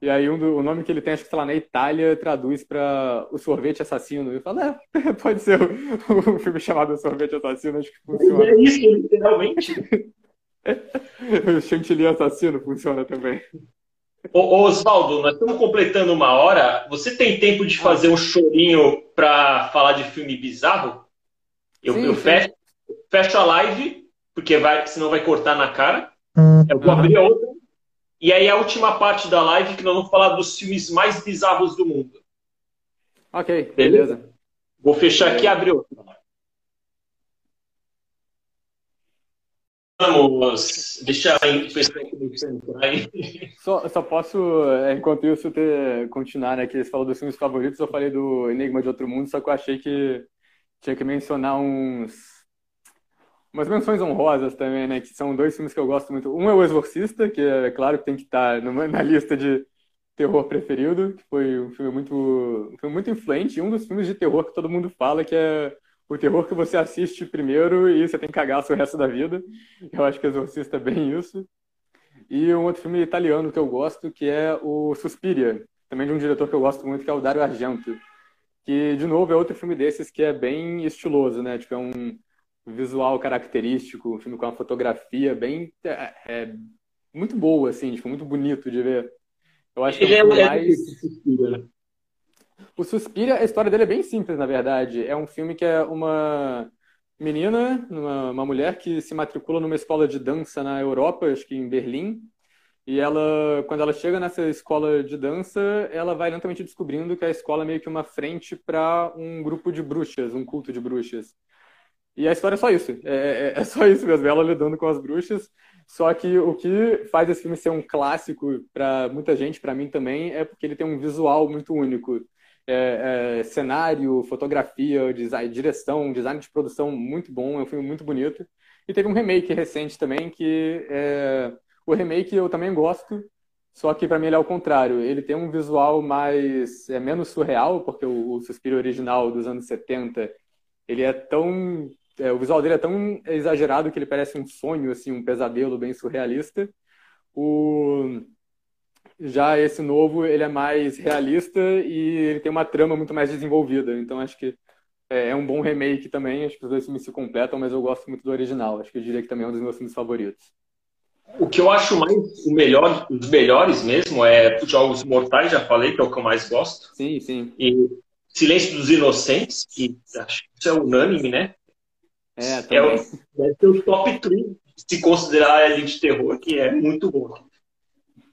E aí um do, o nome que ele tem, acho que sei lá, na Itália, traduz para o sorvete assassino. E eu falo, é, pode ser o, o filme chamado Sorvete Assassino, acho que funciona. É isso, literalmente. o Chantilly Assassino funciona também. Ô, Oswaldo, nós estamos completando uma hora. Você tem tempo de fazer um chorinho para falar de filme bizarro? Eu, sim, eu fecho, fecho, a live, porque vai, senão vai cortar na cara. Eu vou uhum. abrir outra e aí a última parte da live que nós vamos falar dos filmes mais bizarros do mundo. Ok, beleza. beleza. Vou fechar aqui e abrir outro. Vamos deixar aí o pessoal aí. Só, só posso, é, enquanto isso, ter, continuar, né? Que você falou dos filmes favoritos, eu falei do Enigma de Outro Mundo, só que eu achei que tinha que mencionar uns umas menções honrosas também, né? Que são dois filmes que eu gosto muito. Um é O Exorcista, que é claro que tem que estar na lista de terror preferido, que foi um filme muito, um filme muito influente, um dos filmes de terror que todo mundo fala que é o terror que você assiste primeiro e você tem cagaço o resto da vida. Eu acho que o Exorcista é bem isso. E um outro filme italiano que eu gosto, que é o Suspiria, também de um diretor que eu gosto muito, que é o Dario Argento. Que, de novo, é outro filme desses que é bem estiloso, né? Tipo, é um visual característico, um filme com uma fotografia bem é, é, muito boa, assim, tipo, muito bonito de ver. Eu acho que Ele é, é mais... Suspira. O Suspira, a história dele é bem simples, na verdade. É um filme que é uma menina, uma, uma mulher que se matricula numa escola de dança na Europa, acho que em Berlim, e ela, quando ela chega nessa escola de dança, ela vai lentamente descobrindo que a escola é meio que uma frente para um grupo de bruxas, um culto de bruxas. E a história é só isso. É, é, é só isso mesmo, ela lidando com as bruxas. Só que o que faz esse filme ser um clássico para muita gente, para mim também, é porque ele tem um visual muito único. É, é, cenário, fotografia, design, direção, design de produção muito bom, é um filme muito bonito. E teve um remake recente também, que é... o remake eu também gosto, só que para mim ele é o contrário. Ele tem um visual mais é menos surreal, porque o, o Suspiro original dos anos 70 ele é tão é, o visual dele é tão exagerado que ele parece um sonho, assim, um pesadelo bem surrealista. O já esse novo ele é mais realista e ele tem uma trama muito mais desenvolvida. Então acho que é, é um bom remake também. Acho que os dois filmes se completam, mas eu gosto muito do original. Acho que eu diria que também é um dos meus filmes favoritos. O que eu acho mais o melhor, os melhores mesmo é Jogos Mortais, já falei, que é o que eu mais gosto. Sim, sim. E Silêncio dos Inocentes, que acho que isso é unânime, né? É, também. é o, deve ser o top 3, se considerar a de terror, que é muito bom.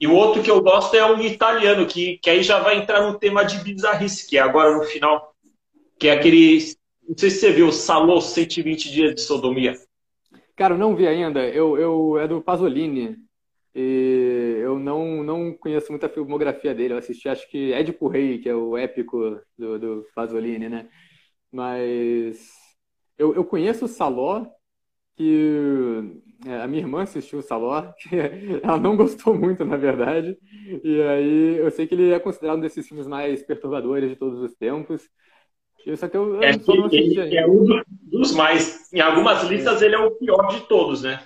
E o outro que eu gosto é um italiano, que, que aí já vai entrar no tema de bizarrice, que é agora no final, que é aquele. Não sei se você viu, Salou 120 Dias de Sodomia. Cara, eu não vi ainda. Eu, eu é do Pasolini. E eu não, não conheço muita filmografia dele. Eu assisti, acho que Édipo Rei, que é o épico do, do Pasolini, né? Mas eu, eu conheço o Saló, que é, a minha irmã assistiu o Saló, que ela não gostou muito, na verdade. E aí eu sei que ele é considerado um desses filmes mais perturbadores de todos os tempos. Só que eu, eu é, ele é um dos mais. Em algumas listas ele é o pior de todos, né?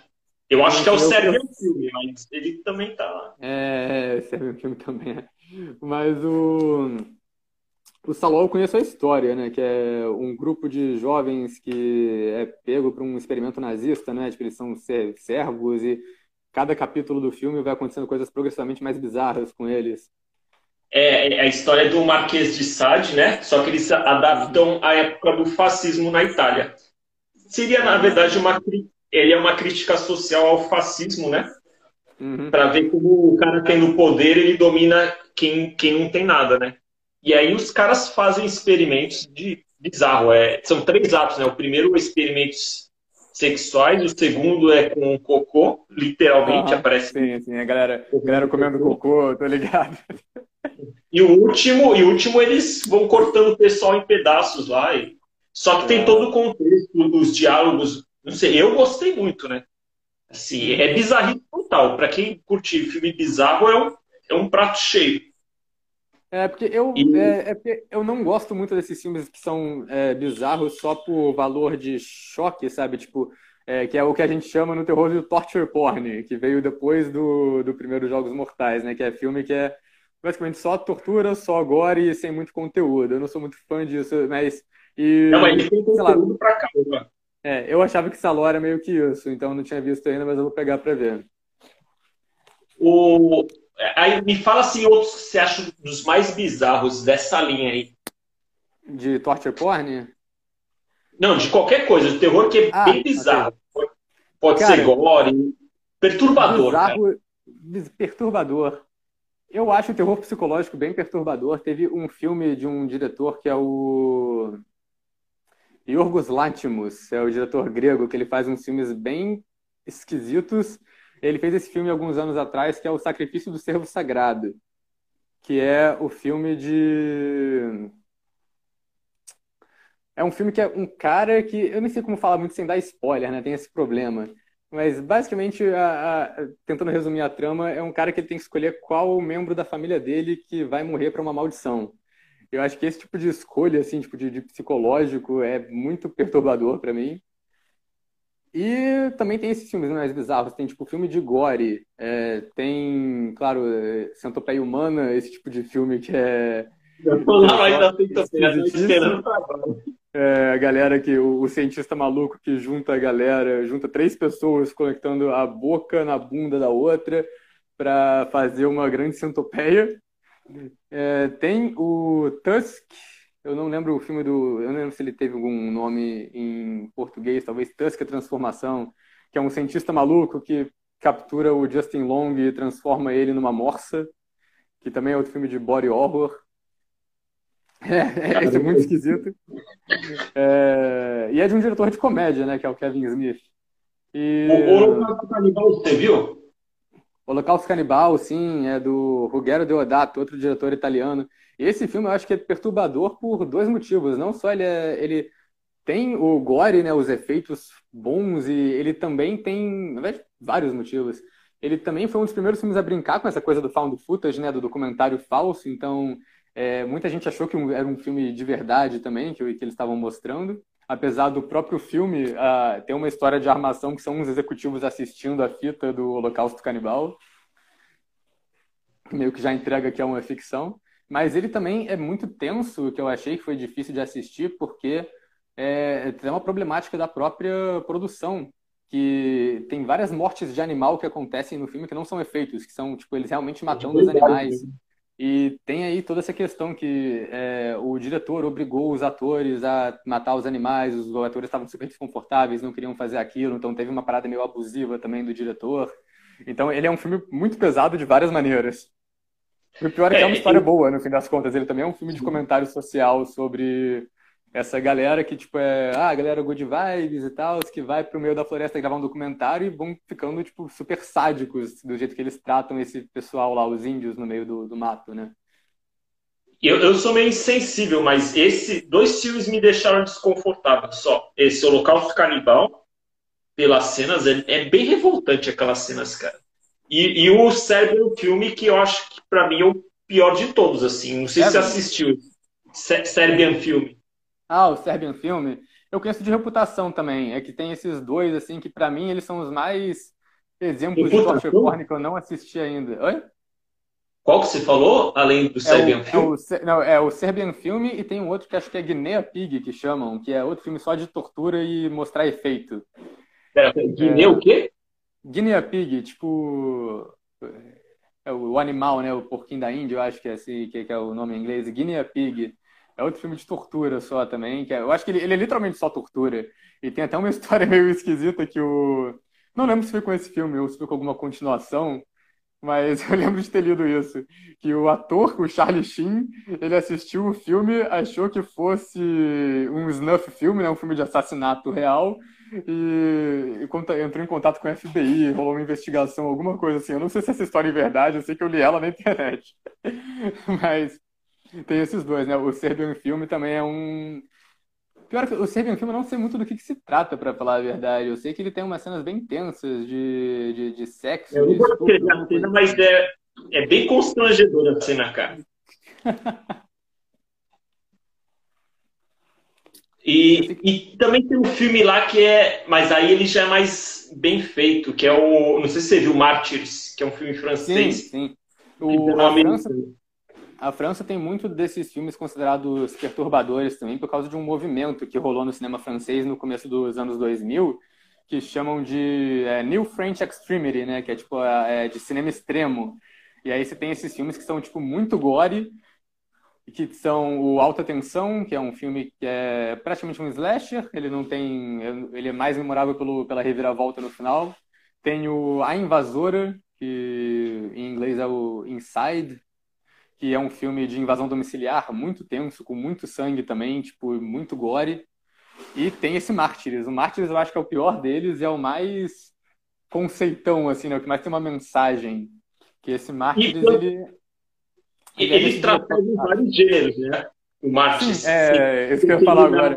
Eu acho que é o Serbian Filme, mas ele também tá lá. É, o Serbian Filme também é. Mas o. O Saló eu conheço a história, né? Que é um grupo de jovens que é pego para um experimento nazista, né? Tipo, eles são servos e cada capítulo do filme vai acontecendo coisas progressivamente mais bizarras com eles. É, é a história do Marquês de Sade, né? Só que eles adaptam a época do fascismo na Itália. Seria, na verdade, uma ele é uma crítica social ao fascismo, né? Uhum. Para ver como o cara tendo poder ele domina quem, quem não tem nada, né? E aí os caras fazem experimentos de bizarro. É, são três atos, né? O primeiro experimentos sexuais, o segundo é com cocô, literalmente aparece. Sim, sim, a galera, a galera comendo cocô, tô ligado. E o último, e o último eles vão cortando o pessoal em pedaços lá. E... Só que tem todo o contexto dos diálogos. Não sei, eu gostei muito, né? Assim, é bizarro total. Para quem curte filme bizarro, é um, é um prato cheio. É porque eu, e... é, é, porque eu não gosto muito desses filmes que são é, bizarros só por valor de choque, sabe? Tipo, é, que é o que a gente chama no terror de torture porn, que veio depois do, do primeiro Jogos Mortais, né? Que é filme que é basicamente só tortura, só gore e sem muito conteúdo. Eu não sou muito fã disso, mas. E, não, mas tem conteúdo lá, pra caramba. É, eu achava que Saló era meio que isso, então não tinha visto ainda, mas eu vou pegar pra ver. O, Aí me fala assim outros que você acha dos mais bizarros dessa linha aí. De torture porn? Não, de qualquer coisa, de terror que é ah, bem bizarro. Okay. Pode cara, ser gore, perturbador. Bizarro, perturbador. Eu acho o terror psicológico bem perturbador. Teve um filme de um diretor que é o Yorgos Lanthimos, é o diretor grego, que ele faz uns filmes bem esquisitos ele fez esse filme alguns anos atrás, que é O Sacrifício do Servo Sagrado, que é o filme de. É um filme que é um cara que. Eu nem sei como falar muito sem dar spoiler, né? Tem esse problema. Mas basicamente, a, a, tentando resumir a trama, é um cara que ele tem que escolher qual membro da família dele que vai morrer para uma maldição. Eu acho que esse tipo de escolha, assim, tipo de, de psicológico, é muito perturbador para mim. E também tem esses filmes mais bizarros. Tem, tipo, filme de gore. É, tem, claro, é, Centopeia Humana, esse tipo de filme que é... Ainda esperando é, a galera que... O, o, cientista maluco que junta a galera, junta três pessoas conectando a boca na bunda da outra para fazer uma grande centopeia. É, tem o Tusk, eu não lembro o filme do. Eu não lembro se ele teve algum nome em português, talvez Tusk a Transformação, que é um cientista maluco que captura o Justin Long e transforma ele numa morsa, que também é outro filme de body horror. É, é, esse é muito esquisito. É, e é de um diretor de comédia, né, que é o Kevin Smith. E... O Holocausto Canibal, você viu? Holocausto Canibal, sim, é do Ruggero Deodato, outro diretor italiano. Esse filme eu acho que é perturbador por dois motivos. Não só ele, é, ele tem o gore, né, os efeitos bons, e ele também tem, verdade, vários motivos. Ele também foi um dos primeiros filmes a brincar com essa coisa do found footage, né, do documentário falso. Então, é, muita gente achou que era um filme de verdade também, que, que eles estavam mostrando. Apesar do próprio filme uh, ter uma história de armação que são uns executivos assistindo a fita do Holocausto Canibal. Meio que já entrega que é uma ficção. Mas ele também é muito tenso, que eu achei que foi difícil de assistir, porque é, tem uma problemática da própria produção, que tem várias mortes de animal que acontecem no filme que não são efeitos, que são, tipo, eles realmente matando os animais. E tem aí toda essa questão que é, o diretor obrigou os atores a matar os animais, os atores estavam super desconfortáveis, não queriam fazer aquilo, então teve uma parada meio abusiva também do diretor. Então ele é um filme muito pesado de várias maneiras. E o pior é que é, é uma história boa, no fim das contas. Ele também é um filme de comentário social sobre essa galera que, tipo, é, ah, a galera good vibes e tal, que vai pro meio da floresta gravar um documentário e vão ficando, tipo, super sádicos do jeito que eles tratam esse pessoal lá, os índios no meio do, do mato, né? Eu, eu sou meio insensível, mas esse dois filmes me deixaram desconfortável só. Esse Holocausto Canibal, pelas cenas, é, é bem revoltante aquelas cenas, cara. E, e o Serbian filme, que eu acho que para mim é o pior de todos, assim. Não sei é se você assistiu. Serbian filme. Ah, o Serbian filme. Eu conheço de reputação também. É que tem esses dois, assim, que para mim eles são os mais exemplos reputação? de torture porn que eu não assisti ainda. Oi? Qual que você falou, além do Serbian é o, Film? É o, não, é o Serbian Film e tem um outro que acho que é Guinea Pig, que chamam, que é outro filme só de tortura e mostrar efeito. Pera, Guinea é, o quê? Guinea Pig, tipo... É o, animal, né? O porquinho da Índia, eu acho que é, assim, que, que é o nome em inglês. Guinea Pig. É outro filme de tortura só também. Que é, eu acho que ele, ele, é literalmente só tortura. E tem até uma história meio esquisita que o. Não lembro se foi com esse filme ou se foi com alguma continuação, mas eu lembro de ter lido isso. Que o ator, o Charlie Sheen, ele assistiu o filme, achou que fosse um snuff filme, né, um filme de assassinato real, e, e entrou em contato com o FBI, rolou uma investigação, alguma coisa assim. Eu não sei se essa história é verdade, eu sei que eu li ela na internet. Mas tem esses dois, né? O Serbian Filme também é um. Pior que o Serbian Filme eu não sei muito do que, que se trata, para falar a verdade. Eu sei que ele tem umas cenas bem tensas de, de, de sexo. Eu não gostei da cena, mas é, é bem constrangedora a cena, cara. E, e também tem um filme lá que é. Mas aí ele já é mais bem feito, que é o. Não sei se você viu Mártires, que é um filme francês. Sim, sim. O, a, França, a França tem muito desses filmes considerados perturbadores também por causa de um movimento que rolou no cinema francês no começo dos anos 2000, que chamam de é, New French Extremity, né? Que é tipo é, de cinema extremo. E aí você tem esses filmes que são tipo muito gore, que são o Alta Tensão, que é um filme que é praticamente um slasher. Ele não tem, ele é mais memorável pelo, pela reviravolta no final. Tem o A Invasora, que em inglês é o Inside, que é um filme de invasão domiciliar muito tenso, com muito sangue também, tipo, muito gore. E tem esse Mártires. O Mártires eu acho que é o pior deles e é o mais conceitão, assim, né? O que mais tem uma mensagem. Que esse Mártires, ele... Ele, ele trata de vários gêneros, né? O Mártires. É, isso que eu ia falar agora.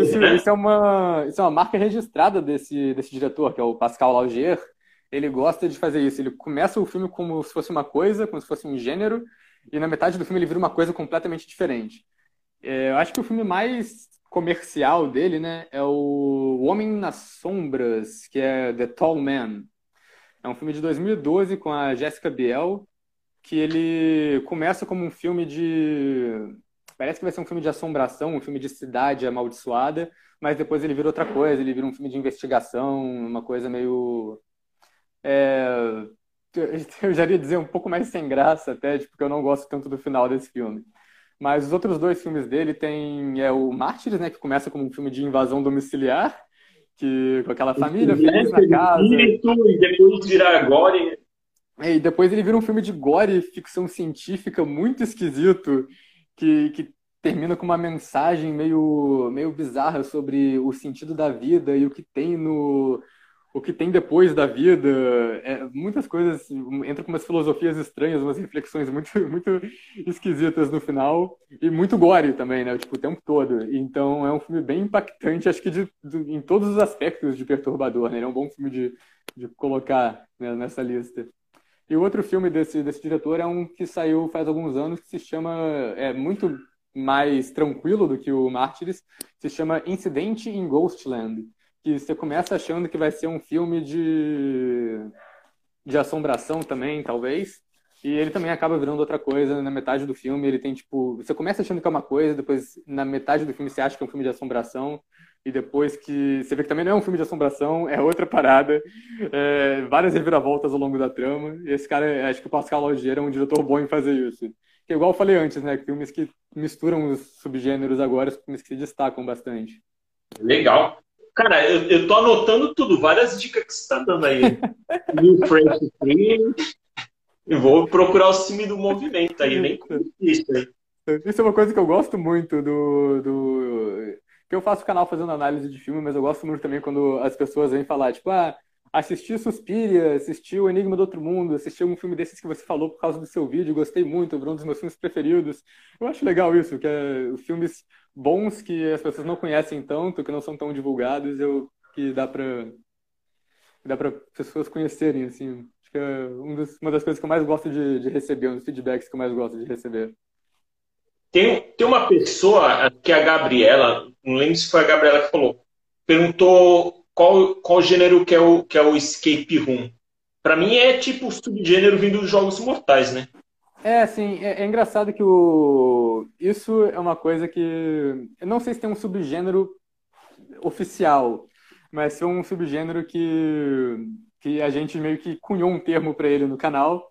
Isso, né? isso, é uma, isso é uma marca registrada desse, desse diretor, que é o Pascal Laugier. Ele gosta de fazer isso. Ele começa o filme como se fosse uma coisa, como se fosse um gênero, e na metade do filme ele vira uma coisa completamente diferente. É, eu acho que o filme mais comercial dele, né, é o Homem nas Sombras, que é The Tall Man. É um filme de 2012 com a Jessica Biel, que ele começa como um filme de parece que vai ser um filme de assombração, um filme de cidade amaldiçoada, mas depois ele vira outra coisa, ele vira um filme de investigação, uma coisa meio é, eu já ia dizer um pouco mais sem graça até, porque eu não gosto tanto do final desse filme. Mas os outros dois filmes dele tem é o Mártires, né, que começa como um filme de invasão domiciliar, que com aquela família feliz na casa. E depois virar gore. É, e depois ele vira um filme de gore, ficção científica muito esquisito, que, que termina com uma mensagem meio, meio bizarra sobre o sentido da vida e o que tem no, o que tem depois da vida, é, muitas coisas, entra com umas filosofias estranhas, umas reflexões muito, muito esquisitas no final, e muito gore também, né, tipo, o tempo todo. Então é um filme bem impactante, acho que de, de, em todos os aspectos de perturbador, né, é um bom filme de, de colocar né, nessa lista. E o outro filme desse, desse diretor é um que saiu faz alguns anos, que se chama, é muito mais tranquilo do que o Mártires, se chama Incidente em Ghostland que você começa achando que vai ser um filme de, de assombração também, talvez. E ele também acaba virando outra coisa na metade do filme. Ele tem, tipo. Você começa achando que é uma coisa, depois, na metade do filme, você acha que é um filme de assombração. E depois que você vê que também não é um filme de assombração, é outra parada. É, várias reviravoltas ao longo da trama. E esse cara, acho que o Pascal Laugier é um diretor bom em fazer isso. Que, igual eu falei antes, né? Filmes que misturam os subgêneros agora, filmes que se destacam bastante. Legal. Cara, eu, eu tô anotando tudo, várias dicas que você tá dando aí. New French Stream. E vou procurar o time do movimento aí, nem isso aí. Isso é uma coisa que eu gosto muito do, do... Que eu faço canal fazendo análise de filme, mas eu gosto muito também quando as pessoas vêm falar, tipo, ah, assisti Suspiria, assisti O Enigma do Outro Mundo, assisti um filme desses que você falou por causa do seu vídeo, gostei muito, virou um dos meus filmes preferidos. Eu acho legal isso, que é filmes bons que as pessoas não conhecem tanto, que não são tão divulgados, eu que dá para dá para pessoas conhecerem assim. Acho que é um uma das coisas que eu mais gosto de, de receber, um dos feedbacks que eu mais gosto de receber. Tem, tem uma pessoa que é a Gabriela, não lembro se foi a Gabriela que falou, perguntou qual, qual gênero que é o, que é o escape room. Para mim é tipo subgênero vindo dos jogos mortais, né? É, assim, é, é, engraçado que o... isso é uma coisa que. Eu não sei se tem um subgênero oficial, mas é um subgênero que, que a gente meio que cunhou um termo para ele no canal.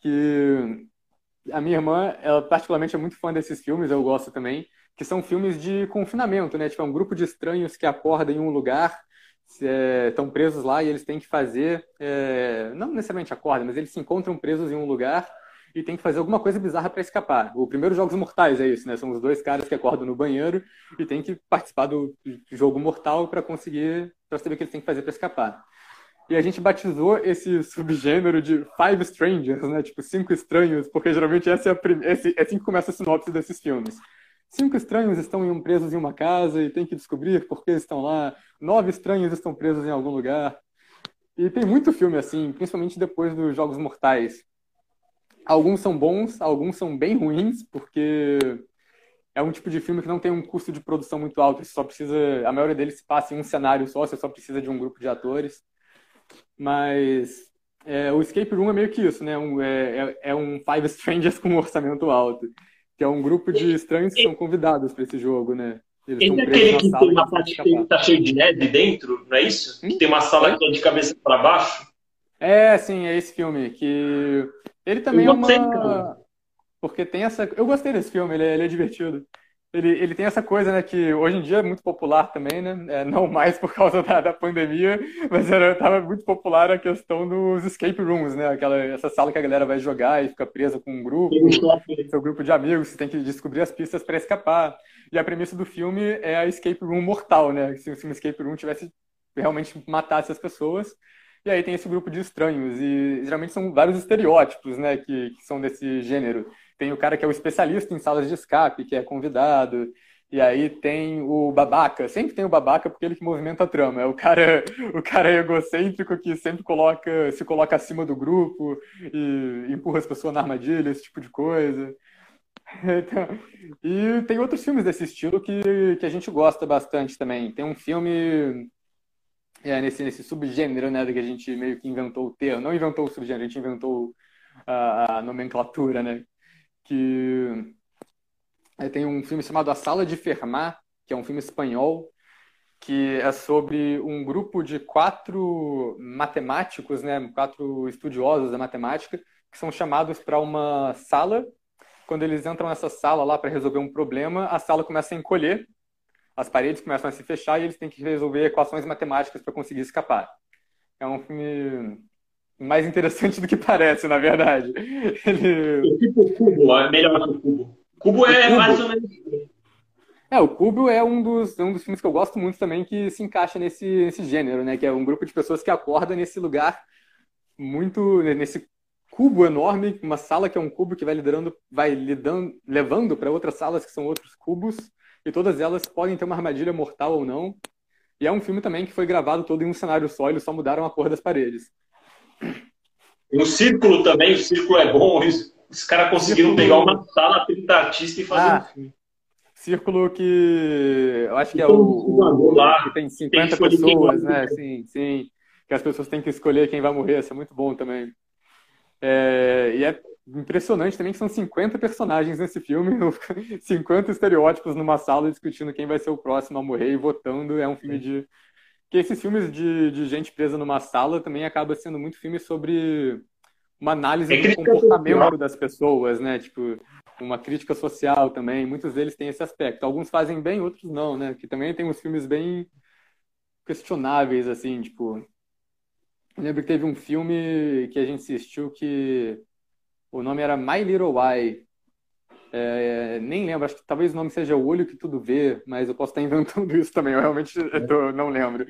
Que a minha irmã, ela particularmente é muito fã desses filmes, eu gosto também, que são filmes de confinamento, né? Tipo, é um grupo de estranhos que acorda em um lugar estão é, presos lá e eles têm que fazer, é, não necessariamente acorda, mas eles se encontram presos em um lugar e tem que fazer alguma coisa bizarra para escapar. O primeiro Jogos Mortais é isso, né? São os dois caras que acordam no banheiro e tem que participar do jogo mortal para conseguir, para saber o que eles têm que fazer para escapar. E a gente batizou esse subgênero de Five Strangers, né? Tipo, cinco estranhos, porque geralmente essa é, a prim... esse, é assim que começa a sinopse desses filmes. Cinco estranhos estão presos em uma casa e tem que descobrir por que estão lá. Nove estranhos estão presos em algum lugar. E tem muito filme assim, principalmente depois dos Jogos Mortais. Alguns são bons, alguns são bem ruins, porque é um tipo de filme que não tem um custo de produção muito alto. Você só precisa, a maioria deles se passa em um cenário só, você só precisa de um grupo de atores. Mas é, o Escape Room é meio que isso, né? Um, é, é, é um Five Strangers com um orçamento alto que é um grupo de estranhos que são convidados para esse jogo, né? Eles Esse é aquele que tem uma parte que está cheio de neve dentro, não é isso? Hum? Que tem uma sala é? que é de cabeça para baixo? É, sim, é esse filme. Que ele também é uma. Porque tem essa. Eu gostei desse filme, ele é, ele é divertido ele, ele tem essa coisa, né, que hoje em dia é muito popular também, né? É, não mais por causa da, da pandemia, mas era, tava muito popular a questão dos escape rooms, né? Aquela, essa sala que a galera vai jogar e fica presa com um grupo, seu grupo de amigos, você tem que descobrir as pistas para escapar. E a premissa do filme é a escape room mortal, né? Se, se um escape room tivesse realmente matasse as pessoas. E aí tem esse grupo de estranhos, e geralmente são vários estereótipos, né, que, que são desse gênero. Tem o cara que é o especialista em salas de escape, que é convidado. E aí tem o babaca, sempre tem o babaca porque ele que movimenta a trama. É o cara, o cara egocêntrico que sempre coloca, se coloca acima do grupo e empurra as pessoas na armadilha, esse tipo de coisa. Então, e tem outros filmes desse estilo que, que a gente gosta bastante também. Tem um filme é, nesse, nesse subgênero, né, que a gente meio que inventou o termo. Não inventou o subgênero, a gente inventou a, a nomenclatura, né? Que tem um filme chamado A Sala de Fermat, que é um filme espanhol, que é sobre um grupo de quatro matemáticos, né, quatro estudiosos da matemática, que são chamados para uma sala. Quando eles entram nessa sala lá para resolver um problema, a sala começa a encolher, as paredes começam a se fechar e eles têm que resolver equações matemáticas para conseguir escapar. É um filme mais interessante do que parece, na verdade. Ele... O tipo cubo é melhor que o cubo. Cubo é cubo. mais ou menos. É, o Cubo é um dos, um dos filmes que eu gosto muito também que se encaixa nesse, nesse gênero, né? Que é um grupo de pessoas que acorda nesse lugar muito. nesse cubo enorme, uma sala que é um cubo que vai liderando, vai lidando, levando para outras salas que são outros cubos, e todas elas podem ter uma armadilha mortal ou não. E é um filme também que foi gravado todo em um cenário só, eles só mudaram a cor das paredes. E o círculo também, o círculo é bom. Os caras conseguiram pegar uma sala 30 artistas e fazer ah, um filme. Círculo que eu acho que é o, o lá, que tem 50 tem pessoas, né? Sim, sim. Que as pessoas têm que escolher quem vai morrer. Isso é muito bom também. É, e é impressionante também que são 50 personagens nesse filme, 50 estereótipos numa sala discutindo quem vai ser o próximo a morrer e votando. É um filme de que esses filmes de, de gente presa numa sala também acaba sendo muito filme sobre uma análise é do comportamento social. das pessoas, né? Tipo, uma crítica social também. Muitos deles têm esse aspecto. Alguns fazem bem, outros não, né? Que também tem uns filmes bem questionáveis, assim, tipo. Eu lembro que teve um filme que a gente assistiu que o nome era My Little Why. É, nem lembro, acho que talvez o nome seja O Olho que Tudo Vê, mas eu posso estar inventando isso também, eu realmente tô, não lembro.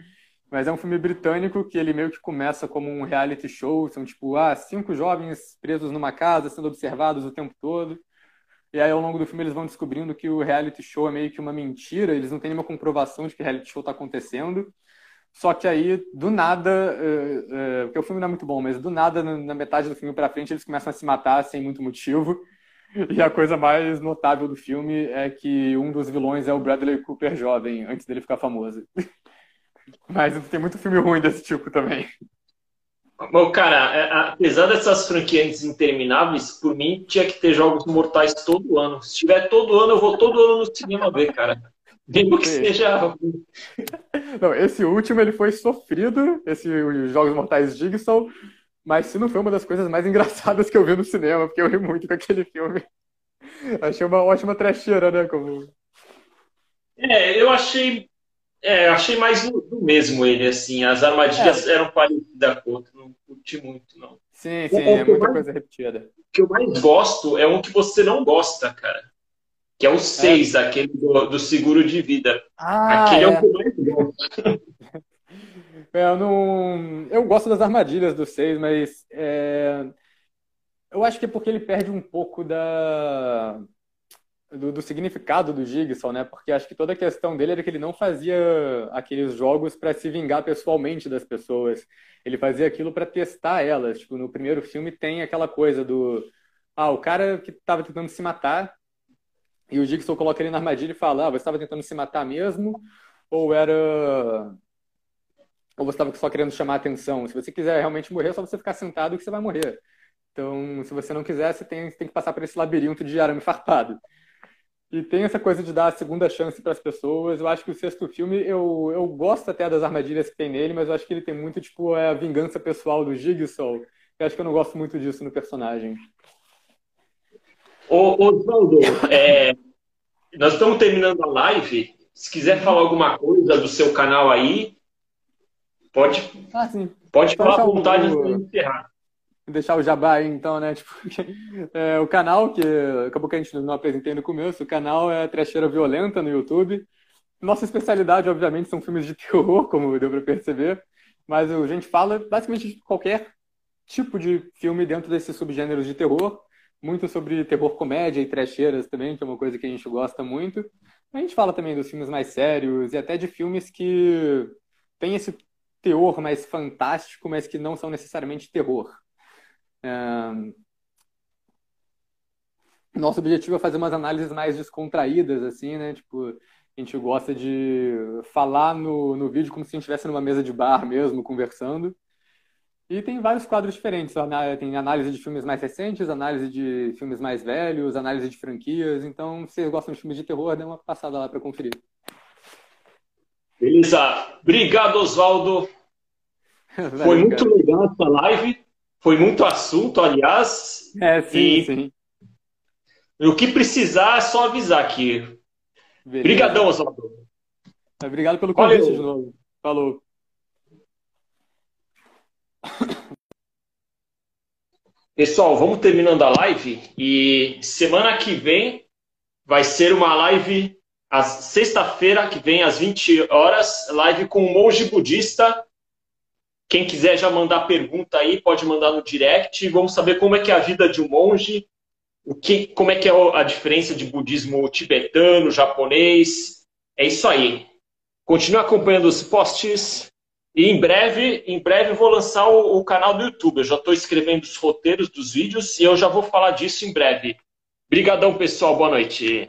Mas é um filme britânico que ele meio que começa como um reality show, são tipo, ah, cinco jovens presos numa casa, sendo observados o tempo todo. E aí, ao longo do filme, eles vão descobrindo que o reality show é meio que uma mentira, eles não têm nenhuma comprovação de que o reality show está acontecendo. Só que aí, do nada, uh, uh, porque o filme não é muito bom, mas do nada, na metade do filme para frente, eles começam a se matar sem muito motivo. E a coisa mais notável do filme é que um dos vilões é o Bradley Cooper jovem, antes dele ficar famoso. Mas tem muito filme ruim desse tipo também. Bom, cara, é, apesar dessas franquias intermináveis, por mim tinha que ter jogos mortais todo ano. Se tiver todo ano, eu vou todo ano no cinema ver, cara. Mesmo que seja. Não, esse último ele foi sofrido, esse os Jogos Mortais Jigsaw, mas se não foi uma das coisas mais engraçadas que eu vi no cinema, porque eu ri muito com aquele filme. Achei uma ótima trecheira, né? Como... É, eu achei é, achei mais do, mesmo ele, assim. As armadilhas é. eram parecidas com outro, não curti muito, não. Sim, sim, o, é muita mais, coisa repetida. O que eu mais gosto é um que você não gosta, cara. Que é o 6, é. aquele do, do, seguro de vida. Ah, aquele é. é o que eu mais gosto. É, eu não. Eu gosto das armadilhas do 6, mas. É... Eu acho que é porque ele perde um pouco da do, do, significado do Jigsaw, né? Porque acho que toda a questão dele era que ele não fazia aqueles jogos para se vingar pessoalmente das pessoas. Ele fazia aquilo para testar elas. Tipo, no primeiro filme tem aquela coisa do ah, o cara que estava tentando se matar e o Jigsaw coloca ele na armadilha e fala: ah, você estava tentando se matar mesmo ou era ou você estava só querendo chamar atenção? Se você quiser realmente morrer, é só você ficar sentado que você vai morrer. Então, se você não quiser, você tem, você tem que passar por esse labirinto de arame farpado. E tem essa coisa de dar a segunda chance para as pessoas. Eu acho que o sexto filme, eu, eu gosto até das armadilhas que tem nele, mas eu acho que ele tem muito, tipo, é a vingança pessoal do Jigsaw. Eu acho que eu não gosto muito disso no personagem. Ô, Osvaldo, é, nós estamos terminando a live. Se quiser falar alguma coisa do seu canal aí, pode, ah, pode falar à vontade de encerrar deixar o jabá aí, então, né? Tipo, é, o canal, que acabou que a gente não apresentei no começo, o canal é Trecheira Violenta no YouTube. Nossa especialidade, obviamente, são filmes de terror, como deu para perceber, mas a gente fala basicamente de qualquer tipo de filme dentro desses subgêneros de terror, muito sobre terror comédia e trecheiras também, que é uma coisa que a gente gosta muito. A gente fala também dos filmes mais sérios e até de filmes que têm esse teor mais fantástico, mas que não são necessariamente terror. Nosso objetivo é fazer umas análises mais descontraídas, assim, né? Tipo, a gente gosta de falar no, no vídeo como se a gente estivesse numa mesa de bar mesmo, conversando. E tem vários quadros diferentes. Tem análise de filmes mais recentes, análise de filmes mais velhos, análise de franquias. Então, se vocês gostam de filmes de terror, dê uma passada lá para conferir. Beleza. Obrigado, Oswaldo. Foi muito legal essa live. Foi muito assunto, aliás. É, sim, e... sim. O que precisar é só avisar aqui. Obrigadão, Oswaldo. Obrigado pelo convite Valeu. de novo. Falou. Pessoal, vamos terminando a live e semana que vem vai ser uma live sexta-feira que vem às 20 horas, live com um monge budista quem quiser já mandar pergunta aí, pode mandar no direct. Vamos saber como é que é a vida de um monge, o que, como é que é a diferença de budismo tibetano, japonês. É isso aí. Continue acompanhando os posts. E em breve, em breve vou lançar o, o canal do YouTube. Eu já estou escrevendo os roteiros dos vídeos e eu já vou falar disso em breve. Obrigadão, pessoal. Boa noite.